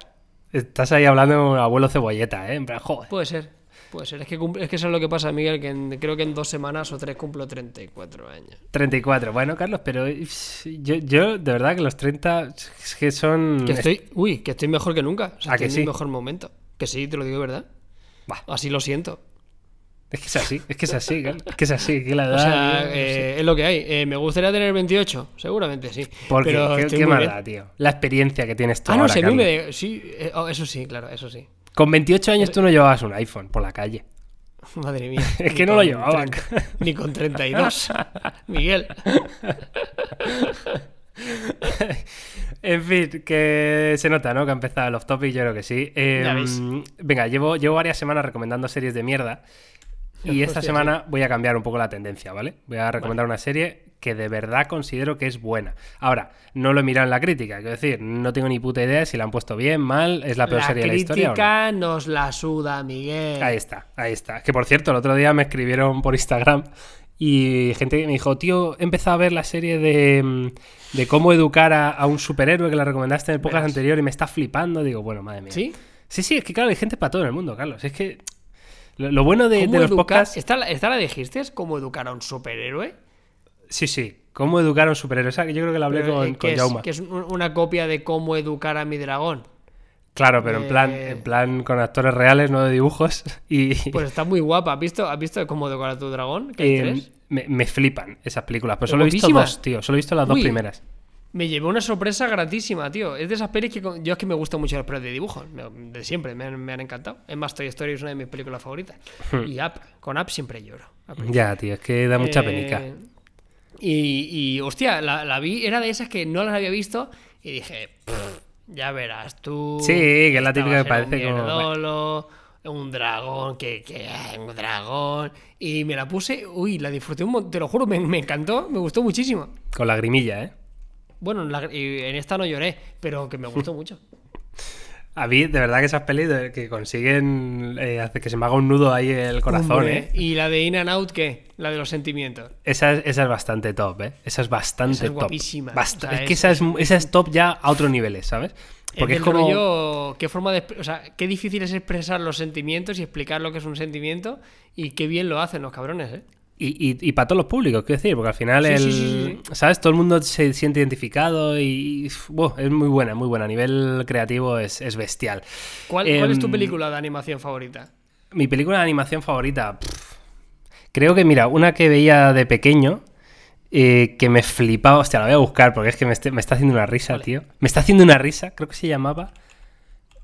Estás ahí hablando de un abuelo cebolleta, ¿eh? En plan, joder. Puede ser, puede ser. Es que, es que eso es lo que pasa, Miguel, que en- creo que en dos semanas o tres cumplo 34 años. 34. Bueno, Carlos, pero eh, yo, yo de verdad que los 30 es que son... Que estoy, uy, que estoy mejor que nunca. O sea, ¿A estoy que en sí? mi mejor momento. Que sí, te lo digo de verdad. Bah. Así lo siento. Es que es así, es que es así. Es que es así, que la edad. O sea, eh, es lo que hay. Eh, ¿Me gustaría tener 28? Seguramente sí. Porque, pero ¿qué, qué da, tío? La experiencia que tienes tú Ah, no, ahora, si a mí Carlos. me... de- Sí, eh, oh, eso sí, claro, eso sí. Con 28 años tú no llevabas un iPhone por la calle. *laughs* Madre mía. *laughs* Es que no lo llevaban. 30 *laughs* ni con 32. Miguel. En fin, que se nota, ¿no? Que ha empezado el off topic, yo creo que sí. Eh, Ya ves. venga, llevo, llevo varias semanas recomendando series de mierda. Y esta Hostia, semana voy a cambiar un poco la tendencia, ¿vale? Voy a recomendar una serie que de verdad considero que es buena. Ahora, no lo he mirado en la crítica, quiero decir, no tengo ni puta idea si la han puesto bien, mal, es la peor La serie de la historia. no. crítica nos la suda, Miguel. Ahí está, ahí está. Que por cierto, el otro día me escribieron por Instagram y gente me dijo, tío, he empezado a ver la serie de, mm, de cómo educar a, a un superhéroe que la recomendaste en el podcast anterior y me está flipando. Digo, bueno, madre mía. ¿Sí? Sí, sí, es que claro, hay gente para todo en el mundo, Carlos. Es que lo, lo bueno de, ¿Cómo de los podcasts... ¿Esta, la- ¿Esta la dijiste? ¿Es cómo educar a un superhéroe? Sí, sí. ¿Cómo educar a un superhéroe? Esa que yo creo que la hablé Pero, con, eh, con es, Jauma. que es un- una copia de cómo educar a mi dragón. Claro, pero en plan, Eh. en plan con actores reales, no de dibujos. *laughs* Y Pues está muy guapa. ¿Has visto, ¿has visto cómo educar a tu dragón? Que hay eh, tres. me, me flipan esas películas. Pero Pero solo he visto dos, tío. Solo he visto las dos primeras. Me llevó una sorpresa gratísima, tío. Es de esas pelis que yo es que me gustan mucho las pelis de dibujos. me- De siempre, me han, me han encantado. Es más, Toy Story es una de mis películas favoritas. Y Up, con Up siempre lloro. Hmm. Ya, tío, es que da mucha Eh, penica. Y, y, hostia, la, la vi, era de esas que no las había visto y dije, "Pff, ya verás tú. Sí, que es la típica que un parece como- mierdolo, Un dragón, que, que un dragón. Y me la puse, uy, la disfruté un montón, te lo juro, me, me encantó, me gustó muchísimo. Con lagrimilla, ¿eh? Bueno, en, la- en esta no lloré, pero que me gustó mucho. *laughs* A mí, de verdad que esas pelis que consiguen eh, hacer que se me haga un nudo ahí el corazón, Hombre, ¿eh? Y la de In and Out, ¿qué? La de los sentimientos. Esa es, esa es bastante top, ¿eh? Esa es bastante Esa es top. guapísima. Bast- O sea, es que es- esa es, esa es top ya a otros niveles, ¿sabes? Porque es es, como... rollo, qué forma de, o sea, qué difícil es expresar los sentimientos y explicar lo que es un sentimiento y qué bien lo hacen los cabrones, ¿eh? Y, y, para todos los públicos, quiero decir, porque al final Sí, el, sí, sí, sí. ¿sabes? Todo el mundo se siente identificado y, buah, es muy buena, muy buena. A nivel creativo es, es bestial. ¿Cuál, cuál es tu Em, película de animación favorita? Mi película de animación favorita. pff, creo que, mira, una que veía de pequeño. eh, que me flipaba. Hostia, la voy a buscar porque es que me, este- me está haciendo una risa, Vale. tío. Me está haciendo una risa. Creo que se llamaba.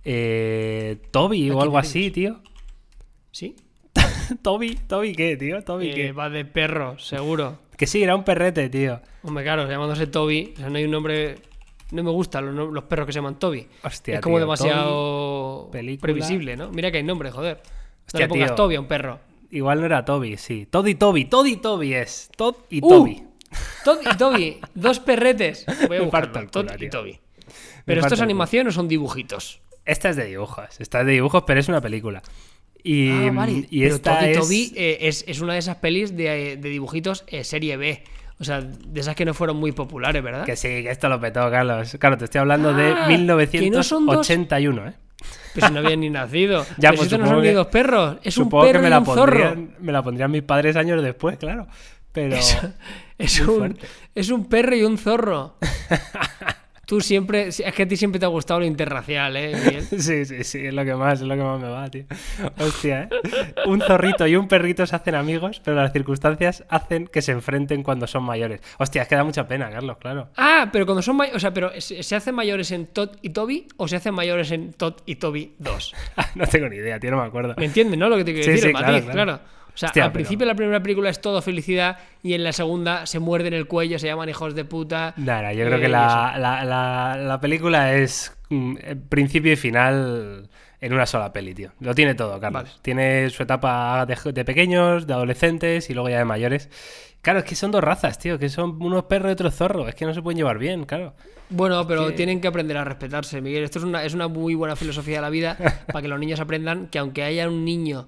eh, Toby o algo así, tío. ¿Sí? *laughs* Toby, Toby, ¿qué, tío? Toby, Eh, ¿qué? va de perro, seguro. Que sí, era un perrete, tío. Hombre, claro, llamándose Toby, o sea, no hay un nombre... No me gustan los, no- los perros que se llaman Toby. Hostia, es como tío, demasiado Toby, previsible, ¿no? Mira que hay nombre, joder. No Hostia, le pongas tío. Toby a un perro. Igual no era Toby, sí. Todd y Toby, Todd y Toby es. Todd y ¡Uh! Toby. Todd y Toby, dos perretes. *laughs* Voy a buscarlo. Todd y. Toby. Pero esto es animación o son dibujitos. Esta es de dibujos. Esta es de dibujos, pero es una película. Y, ah, vale. y esta y es... Toby eh, es, es una de esas pelis de, de dibujitos eh, serie B. O sea, de esas que no fueron muy populares, ¿verdad? Que sí, que esto lo petó, Carlos. Claro, te estoy hablando Ah, de que no son dos- 1981, ¿eh? Pues no habían ni nacido. *laughs* Ya, Pero pues si no son ni dos perros. Es un Supongo perro que me y la, un zorro. pondrían, me la pondrían mis padres años después, claro. Pero... Es un, fuerte. es un perro y un zorro. *laughs* Tú siempre. Es que a ti siempre te ha gustado lo interracial, ¿eh? Miguel? *laughs* Sí, sí, sí, es lo que más, es lo que más me va, tío. Hostia, ¿eh? Un zorrito y un perrito se hacen amigos, pero las circunstancias hacen que se enfrenten cuando son mayores. Hostia, es que da mucha pena, Carlos, claro. Ah, pero cuando son mayores. O sea, pero ¿se hacen mayores en Todd y Toby o se hacen mayores en Todd y Toby 2? *laughs* no tengo ni idea, tío, no me acuerdo. ¿Me entiendes, no? Lo que te quiero Sí, decir, sí, el claro, matiz, claro. claro. O sea, Hostia, al pero- principio la primera película es todo felicidad y en la segunda se muerden el cuello, se llaman hijos de puta. Nada, yo creo eh, que y la, la- la- la película es mm, eh, principio y final en una sola peli, tío. Lo tiene todo, Carlos. Vale. Tiene su etapa de, de pequeños, de adolescentes y luego ya de mayores. Claro, es que son dos razas, tío, que son unos perros y otros zorros. Es que no se pueden llevar bien, claro. Bueno, pero tienen que aprender a respetarse, Miguel. Esto es una, es una muy buena filosofía de la vida *laughs* para que los niños aprendan que aunque haya un niño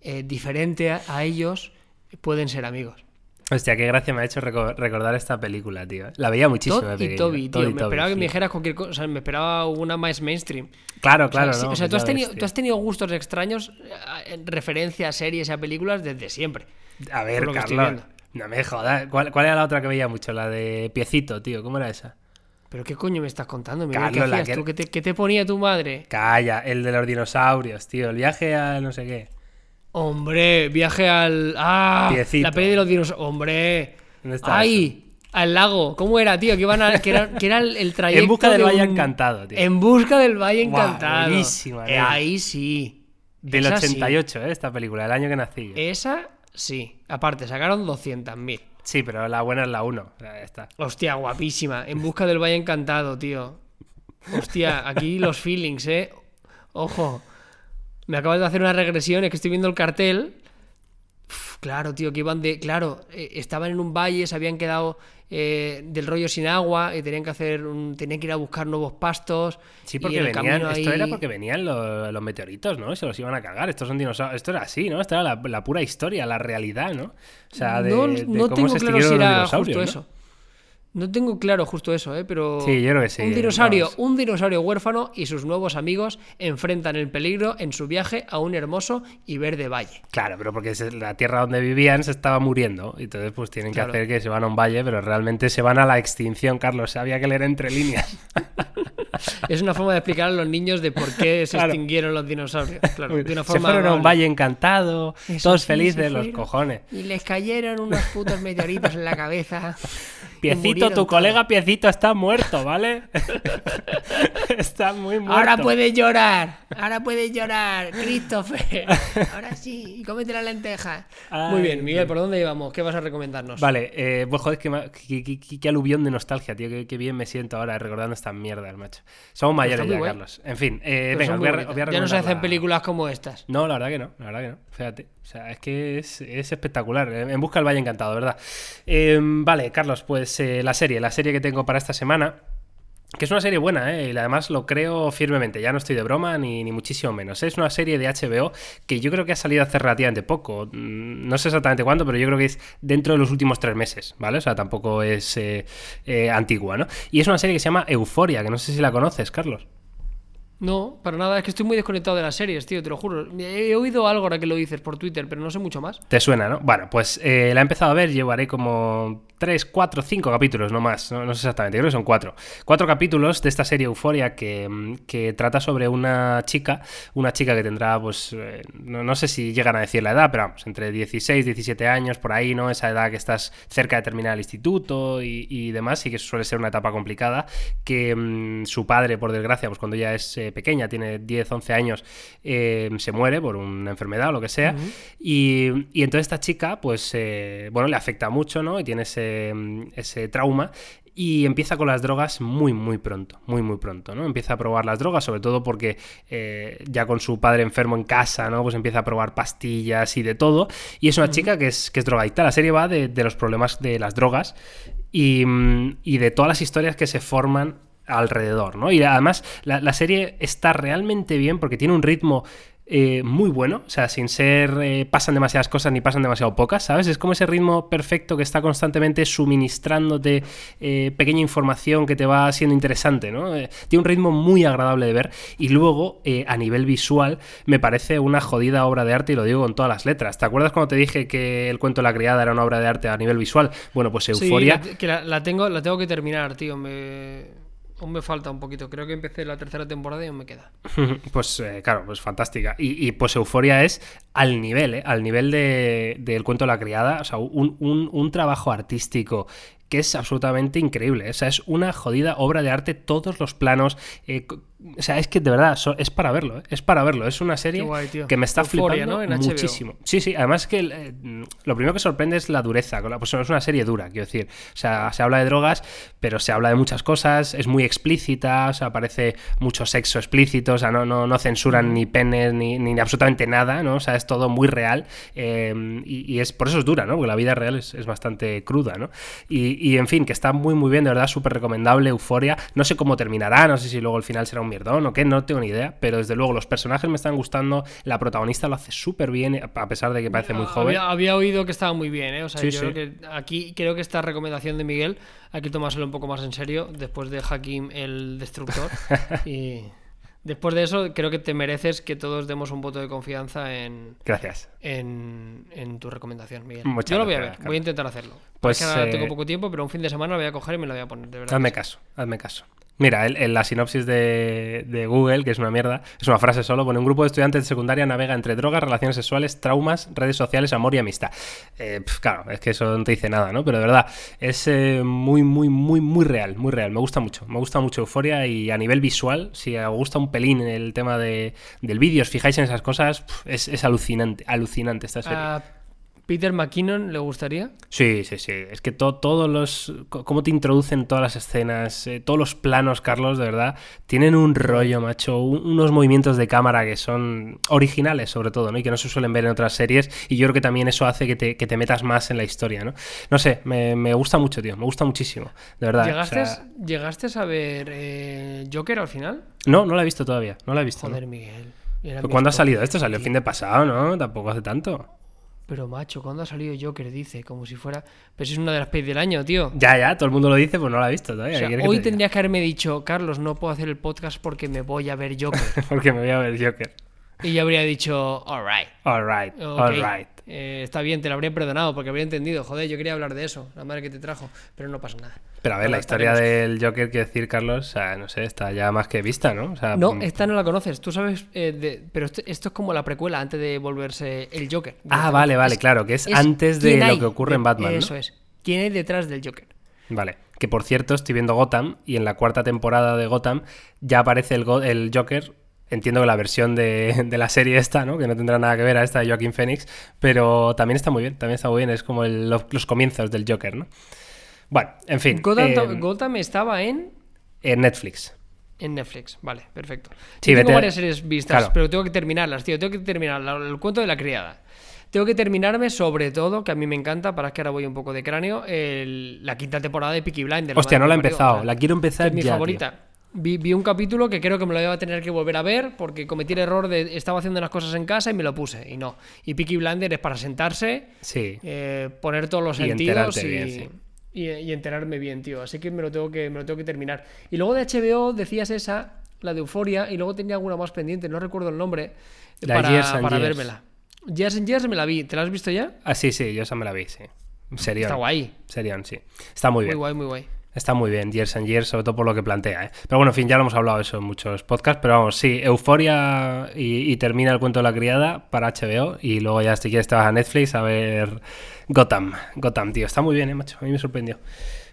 eh, diferente a, a ellos, pueden ser amigos. Hostia, qué gracia me ha hecho reco- recordar esta película, tío. La veía muchísimo. Todd y. Toby, tío. y Me Toby, esperaba que me dijeras cualquier cosa. O sea, me esperaba una más mainstream. Claro, O sea, claro, o sea, tú, has tenido, ves, tú has tenido gustos extraños eh, en referencia a series y a películas desde siempre. A ver, Carlos. No me jodas. ¿Cuál, cuál era la otra que veía mucho? La de Piecito, tío. ¿Cómo era esa? ¿Pero qué coño me estás contando, Miguel? Carlos, ¿Qué la que- tú? ¿Qué te, qué te ponía tu madre? Calla, el de los dinosaurios, tío. El viaje a no sé qué. Hombre, viaje al. ¡Ah! Piecito. La peli de los dinosaurios. Hombre. ¿Dónde está ¡Ay! Al lago. ¿Cómo era, tío? Que, iban a- que, era, que era el, el trayecto. En busca del de Valle un- Encantado, tío. En busca del Valle Encantado. buenísima, Eh, ahí sí. Del Esa sí. 88, ¿eh? Esta película, el año que nací. yo. Esa sí. Aparte, sacaron 200.000. Sí, pero la buena es la 1. Ya está. Hostia, guapísima. En busca del Valle Encantado, tío. Hostia, aquí los feelings, ¿eh? Ojo. Me acabas de hacer una regresión, es que estoy viendo el cartel. Uf, claro, tío, que iban de. Claro, eh, estaban en un valle, se habían quedado eh, del rollo sin agua y tenían que hacer. Un, tenían que ir a buscar nuevos pastos. Sí, porque venían. Esto era porque venían los, los meteoritos, ¿no? Se los iban a cagar. Estos son dinosaurios. Esto era así, ¿no? Esto era la, la pura historia, la realidad, ¿no? O sea, de, no de no cómo tengo se claro si era justo ¿no? eso. No tengo claro justo eso, ¿eh? Pero. Sí, yo creo que sí, Un eh, dinosaurio, vamos. un dinosaurio huérfano y sus nuevos amigos enfrentan el peligro en su viaje a un hermoso y verde valle. Claro, pero porque se- la tierra donde vivían se estaba muriendo. Y entonces, pues tienen Claro. que hacer que se van a un valle, pero realmente se van a la extinción, Carlos. Había que leer entre líneas. *laughs* Es una forma de explicar a los niños de por qué se Claro. extinguieron los dinosaurios. Claro, de una se forma fueron a un valle encantado, Eso todos sí, felices, se los cojones. Y les cayeron unos putos meteoritos en la cabeza. *laughs* Piecito, tu todos. colega Piecito está muerto, ¿vale? *laughs* está muy muerto. Ahora puedes llorar, ahora puedes llorar, Christopher. Ahora sí, y cómete la lenteja. Ay, Muy bien, Miguel. ¿por dónde íbamos? ¿Qué vas a recomendarnos? Vale, eh, pues joder, qué, ma- qué, qué- qué- qué aluvión de nostalgia, tío. Qué, qué bien me siento ahora recordando estas mierdas, macho. Somos mayores ya, guay. Carlos. En fin, eh, venga, voy a, muy re- os voy a bonitas. ya no se recomendar hacen la- películas como estas. No, la verdad que no, la verdad que no. Fíjate. O sea, es que es, es espectacular. En busca del Valle Encantado, ¿verdad? Eh, vale, Carlos, pues eh, la serie, la serie que tengo para esta semana. Que es una serie buena, ¿eh? Y además lo creo firmemente. Ya no estoy de broma ni, ni muchísimo menos. Es una serie de HBO que yo creo que ha salido hace relativamente poco. Mm, No sé exactamente cuándo, pero yo creo que es dentro de los últimos tres meses, ¿vale? O sea, tampoco es eh, eh, antigua, ¿no? Y es una serie que se llama Euforia, que no sé si la conoces, Carlos. No, para nada, es que estoy muy desconectado de las series, tío, te lo juro. He oído algo ahora que lo dices por Twitter, pero no sé mucho más. ¿Te suena, no? Bueno, pues eh, la he empezado a ver, llevaré como 3, 4, 5 capítulos, no más, no, no sé exactamente, creo que son 4. 4 capítulos de esta serie Euforia que, que trata sobre una chica, una chica que tendrá, pues, eh, no, no sé si llegan a decir la edad, pero vamos, entre 16, 17 años, por ahí, ¿no? Esa edad que estás cerca de terminar el instituto y, y demás, y que suele ser una etapa complicada, que mm, su padre, por desgracia, pues cuando ella es eh, pequeña, tiene 10, 11 años, eh, se muere por una enfermedad o lo que sea, y, y entonces esta chica, pues, eh, bueno, le afecta mucho, ¿no? Y tiene ese, ese trauma. Y empieza con las drogas muy, muy pronto, muy, muy pronto, ¿no? Empieza a probar las drogas, sobre todo porque eh, ya con su padre enfermo en casa, ¿no? Pues empieza a probar pastillas y de todo. Y es una chica que es, que es drogadicta. La serie va de, de los problemas de las drogas y, mm, y de todas las historias que se forman alrededor, ¿no? Y además la, la serie está realmente bien porque tiene un ritmo eh, muy bueno, o sea, sin ser eh, pasan demasiadas cosas ni pasan demasiado pocas, ¿sabes? Es como ese ritmo perfecto que está constantemente suministrándote eh, pequeña información que te va siendo interesante, ¿no? Eh, tiene un ritmo muy agradable de ver y luego eh, a nivel visual me parece una jodida obra de arte y lo digo con todas las letras. ¿Te acuerdas cuando te dije que el cuento de la criada era una obra de arte a nivel visual? Bueno, pues Euforia... Sí, que la, la tengo, la tengo que terminar, tío. Me... Aún me falta un poquito. Creo que empecé la tercera temporada y aún me queda. *laughs* Pues eh, claro, pues fantástica. Y, y, pues Euforia es al nivel, ¿eh? al nivel de- del cuento de la criada, o sea, un, un- un trabajo artístico que es absolutamente increíble. O sea, es una jodida obra de arte, todos los planos. eh, o sea, es que de verdad, so- es para verlo, ¿eh? es para verlo. Es una serie guay, que me está Euphoria, flipando ¿no? Muchísimo. Sí, sí, además que eh, lo primero que sorprende es la dureza. Pues es una serie dura, quiero decir. O sea, se habla de drogas, pero se habla de muchas cosas, es muy explícita, o sea, aparece mucho sexo explícito, o sea, no, no, no censuran ni penes ni, ni absolutamente nada, ¿no? O sea, es todo muy real eh, y, y es por eso es dura, ¿no? Porque la vida real es, es bastante cruda, ¿no? Y, y, en fin, que está muy, muy bien, de verdad, súper recomendable, Euforia. No sé cómo terminará, no sé si luego el final será un mierdón o qué, no tengo ni idea, pero desde luego los personajes me están gustando, la protagonista lo hace súper bien, a pesar de que parece muy joven. Había, había oído que estaba muy bien, ¿eh? O sea, Sí, yo sí. creo que aquí creo que esta recomendación de Miguel hay que tomárselo un poco más en serio después de Hakim el Destructor. *laughs* y después de eso, creo que te mereces que todos demos un voto de confianza en, Gracias. en, en tu recomendación, Miguel. Muchas yo lo voy a ver, voy a intentar hacerlo. Pues, ahora eh, tengo poco tiempo, pero un fin de semana lo voy a coger y me lo voy a poner, de verdad. Hazme caso, hazme caso. Mira, en, la sinopsis de, de, Google, que es una mierda, es una frase solo, pone un grupo de estudiantes de secundaria navega entre drogas, relaciones sexuales, traumas, redes sociales, amor y amistad. Eh, claro, es que eso no te dice nada, ¿no? Pero de verdad, es eh, muy, muy, muy, muy real, muy real. Me gusta mucho, me gusta mucho Euforia y a nivel visual, si os gusta un pelín el tema de, del vídeo, os fijáis en esas cosas, es, es, alucinante, alucinante esta serie. Ah, ¿Peter McKinnon le gustaría? Sí, sí, sí. Es que todos los. cómo te introducen todas las escenas, eh, todos los planos, Carlos, de verdad, tienen un rollo, macho. unos movimientos de cámara que son originales, sobre todo, ¿no? Y que no se suelen ver en otras series. Y yo creo que también eso hace que te, metas más en la historia, ¿no? No sé, me, gusta mucho, tío. Me gusta muchísimo, de verdad. ¿Llegaste, ¿llegaste a ver eh, Joker al final? No, no la he visto todavía. No la he visto. Joder, Miguel. ¿Cuándo ha salido esto? Salió el fin de pasado, ¿no? Tampoco hace tanto. Pero macho, ¿cuándo ha salido Joker? Dice, como si fuera. Pero si es una de las pelis del año, tío. Ya, ya, todo el mundo lo dice, pues no lo ha visto todavía. hoy tendrías que haberme dicho, Carlos, no puedo hacer el podcast porque me voy a ver Joker. *laughs* porque me voy a ver Joker. Y yo habría dicho, alright. Alright, alright. Eh, está bien, te lo habría perdonado porque habría entendido. Joder, yo quería hablar de eso, la madre que te trajo, pero no pasa nada. Pero a ver, la historia del Joker, quiero decir, Carlos, o sea, no sé, está ya más que vista, ¿no? no, mm, esta no la conoces. Tú sabes, eh, pero esto, es como la precuela antes de volverse el Joker. Ah, vale, vale, claro, que es, antes de lo que ocurre en Batman. Eso es. ¿Quién hay detrás del Joker? Vale. Que por cierto, estoy viendo Gotham y en la cuarta temporada de Gotham ya aparece el, el Joker Entiendo que la versión de, la serie esta, ¿no? Que no tendrá nada que ver a esta de Joaquín Phoenix, pero también está muy bien, también está muy bien, es como los, comienzos del Joker, ¿no? Bueno, en fin. Gotham, eh, estaba en... En Netflix. En Netflix, vale, perfecto. Sí, tengo varias series vistas, pero tengo que terminarlas, tío. Tengo que terminar el cuento de la criada. Tengo que terminarme, sobre todo, que a mí me encanta, para que ahora voy un poco de cráneo, la quinta temporada de Peaky Blinders. Hostia, no la he empezado, la quiero empezar es mi favorita. Vi, un capítulo que creo que me lo iba a tener que volver a ver porque cometí el error de estaba haciendo unas cosas en casa y me lo puse y no. Y Peaky Blinder es para sentarse, sí. Eh, poner todos los sentidos y, enterarme bien, tío. Así que me lo tengo que me lo tengo que terminar. Y luego de HBO decías esa, la de Euforia, y luego tenía alguna más pendiente, no recuerdo el nombre, para, para vérmela. Years and Years me la vi, ¿te la has visto ya? Ah, sí, sí, yo esa me la vi, sí. Serión. Está guay. Serión, sí. Está muy bien. Muy guay, muy guay. Está muy bien, Years and Years, sobre todo por lo que plantea. ¿eh? Pero bueno, en fin, ya lo hemos hablado eso en muchos podcasts. Pero vamos, sí, Euforia y, termina el cuento de la criada para HBO. Y luego ya, si quieres, te vas a Netflix a ver Gotham. Gotham, tío. Está muy bien, ¿eh, macho? A mí me sorprendió.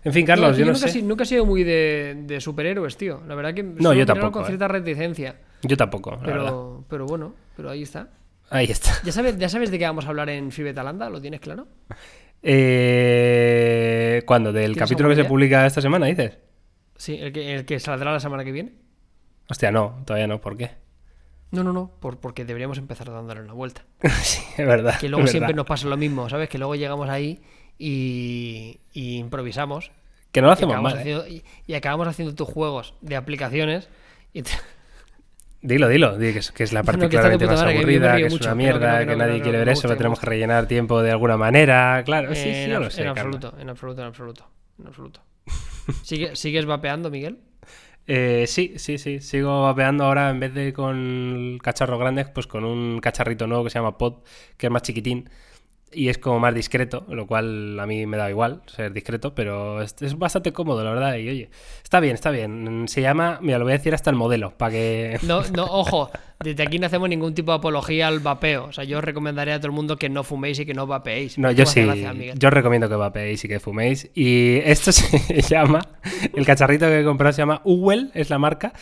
En fin, Carlos, yo, no nunca, sé. nunca he sido muy de, superhéroes, tío. La verdad que. No, yo tampoco. Con cierta reticencia. Yo tampoco. pero, pero bueno, pero ahí está. Ahí está. ¿Ya sabes, ¿Ya sabes de qué vamos a hablar en Fibetalanda? ¿Lo tienes claro? *laughs* Eh, ¿Cuándo? ¿Del capítulo que se publica esta semana, dices? Sí, el que, el que saldrá la semana que viene. Hostia, no, todavía no. ¿Por qué? No, no, no, por, porque deberíamos empezar dándole una vuelta. *laughs* sí, es verdad. Que luego siempre nos pasa lo mismo, ¿sabes? Que luego llegamos ahí y, improvisamos. Que no lo hacemos mal. ¿eh? y, acabamos haciendo tus juegos de aplicaciones. Dilo, dilo, que, es, la parte claramente más aburrida, que, es una mierda, que, nadie quiere ver eso, que tenemos que rellenar tiempo de alguna manera. Claro, sí, sí, yo lo sé. En absoluto, en absoluto, en absoluto, en absoluto. *laughs* ¿Sigues vapeando, Miguel? Eh, sí, sí, sí. Sigo vapeando ahora en vez de con cacharros grandes, pues con un cacharrito nuevo que se llama Pod, que es más chiquitín y es como más discreto, lo cual a mí me da igual ser discreto, pero es, bastante cómodo, la verdad. Y oye, está bien, está bien. Se llama, mira, lo voy a decir hasta el modelo, para que. *laughs* No, no, ojo, desde aquí no hacemos ningún tipo de apología al vapeo. O sea, yo recomendaría a todo el mundo que no fuméis y que no vapeéis. No, yo sí. yo recomiendo que vapeéis y que fuméis. Y esto *laughs* se llama, el cacharrito que he comprado se llama Uwell, es la marca.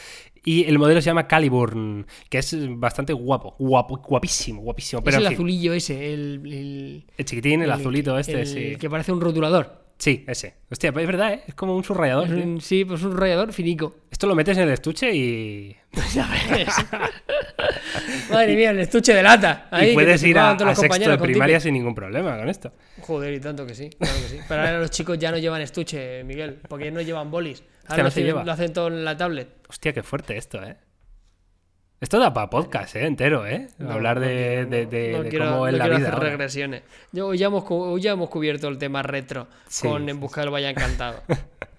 Y el modelo se llama Caliburn, que es bastante guapo, guapo, guapísimo, guapísimo. Pero es el azulillo ese, el, el, chiquitín, el, azulito este, sí. Que parece un rotulador. Sí, ese. Hostia, es verdad, ¿eh? Es como un subrayador. sí, pues un rayador finico. Esto lo metes en el estuche y. ya ves. *laughs* Madre mía, el estuche de lata. Ahí, y puedes ir a, a sexto de primaria sin ningún problema con esto. Joder, y tanto que sí, claro que sí. Pero ahora los chicos ya no llevan estuche, Miguel, porque no llevan bolis. Ahora lo, hacen, todo en la tablet. Hostia, qué fuerte esto, ¿eh? Esto da para podcast, ¿eh? Entero, ¿eh? Hablar de, de, cómo es la vida. hacer regresiones. ya hemos, ya hemos cubierto el tema retro con En Busca del Vaya Encantado. *laughs*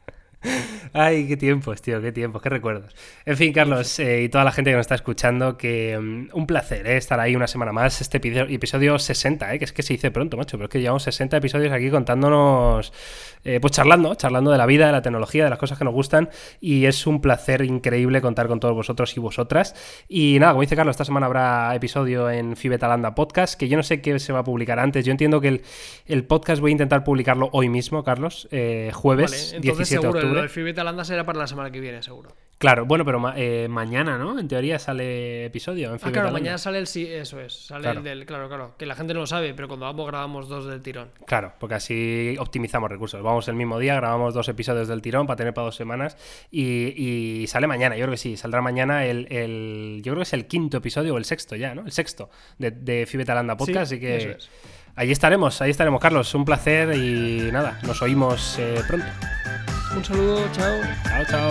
Ay, qué tiempos, tío, qué tiempos, qué recuerdos. En fin, Carlos, eh, y toda la gente que nos está escuchando, que mm, un placer eh, estar ahí una semana más. Este episodio, 60, eh, que es que se dice pronto, macho, pero es que llevamos 60 episodios aquí contándonos, eh, pues charlando, charlando de la vida, de la tecnología, de las cosas que nos gustan. Y es un placer increíble contar con todos vosotros y vosotras. Y nada, como dice Carlos, esta semana habrá episodio en Fibetalanda Podcast, que yo no sé qué se va a publicar antes. Yo entiendo que el, el podcast voy a intentar publicarlo hoy mismo, Carlos, jueves 17 de octubre. Alanda será para la semana que viene, seguro. Claro, bueno, pero eh, mañana, ¿no? En teoría sale episodio. En ah, claro, mañana sale el sí, eso es. Sale el del. Claro, claro. Que la gente no lo sabe, pero cuando vamos grabamos dos del tirón. Claro, porque así optimizamos recursos. Vamos el mismo día, grabamos dos episodios del tirón para tener para dos semanas. Y, sale mañana, yo creo que sí. Saldrá mañana el, Yo creo que es el quinto episodio o el sexto ya, ¿no? El sexto de, de Fibetalanda Podcast. así que. Eso es. Ahí estaremos, ahí estaremos, Carlos. Un placer y nada, nos oímos eh, pronto. Un saludo, chao. Chao, chao.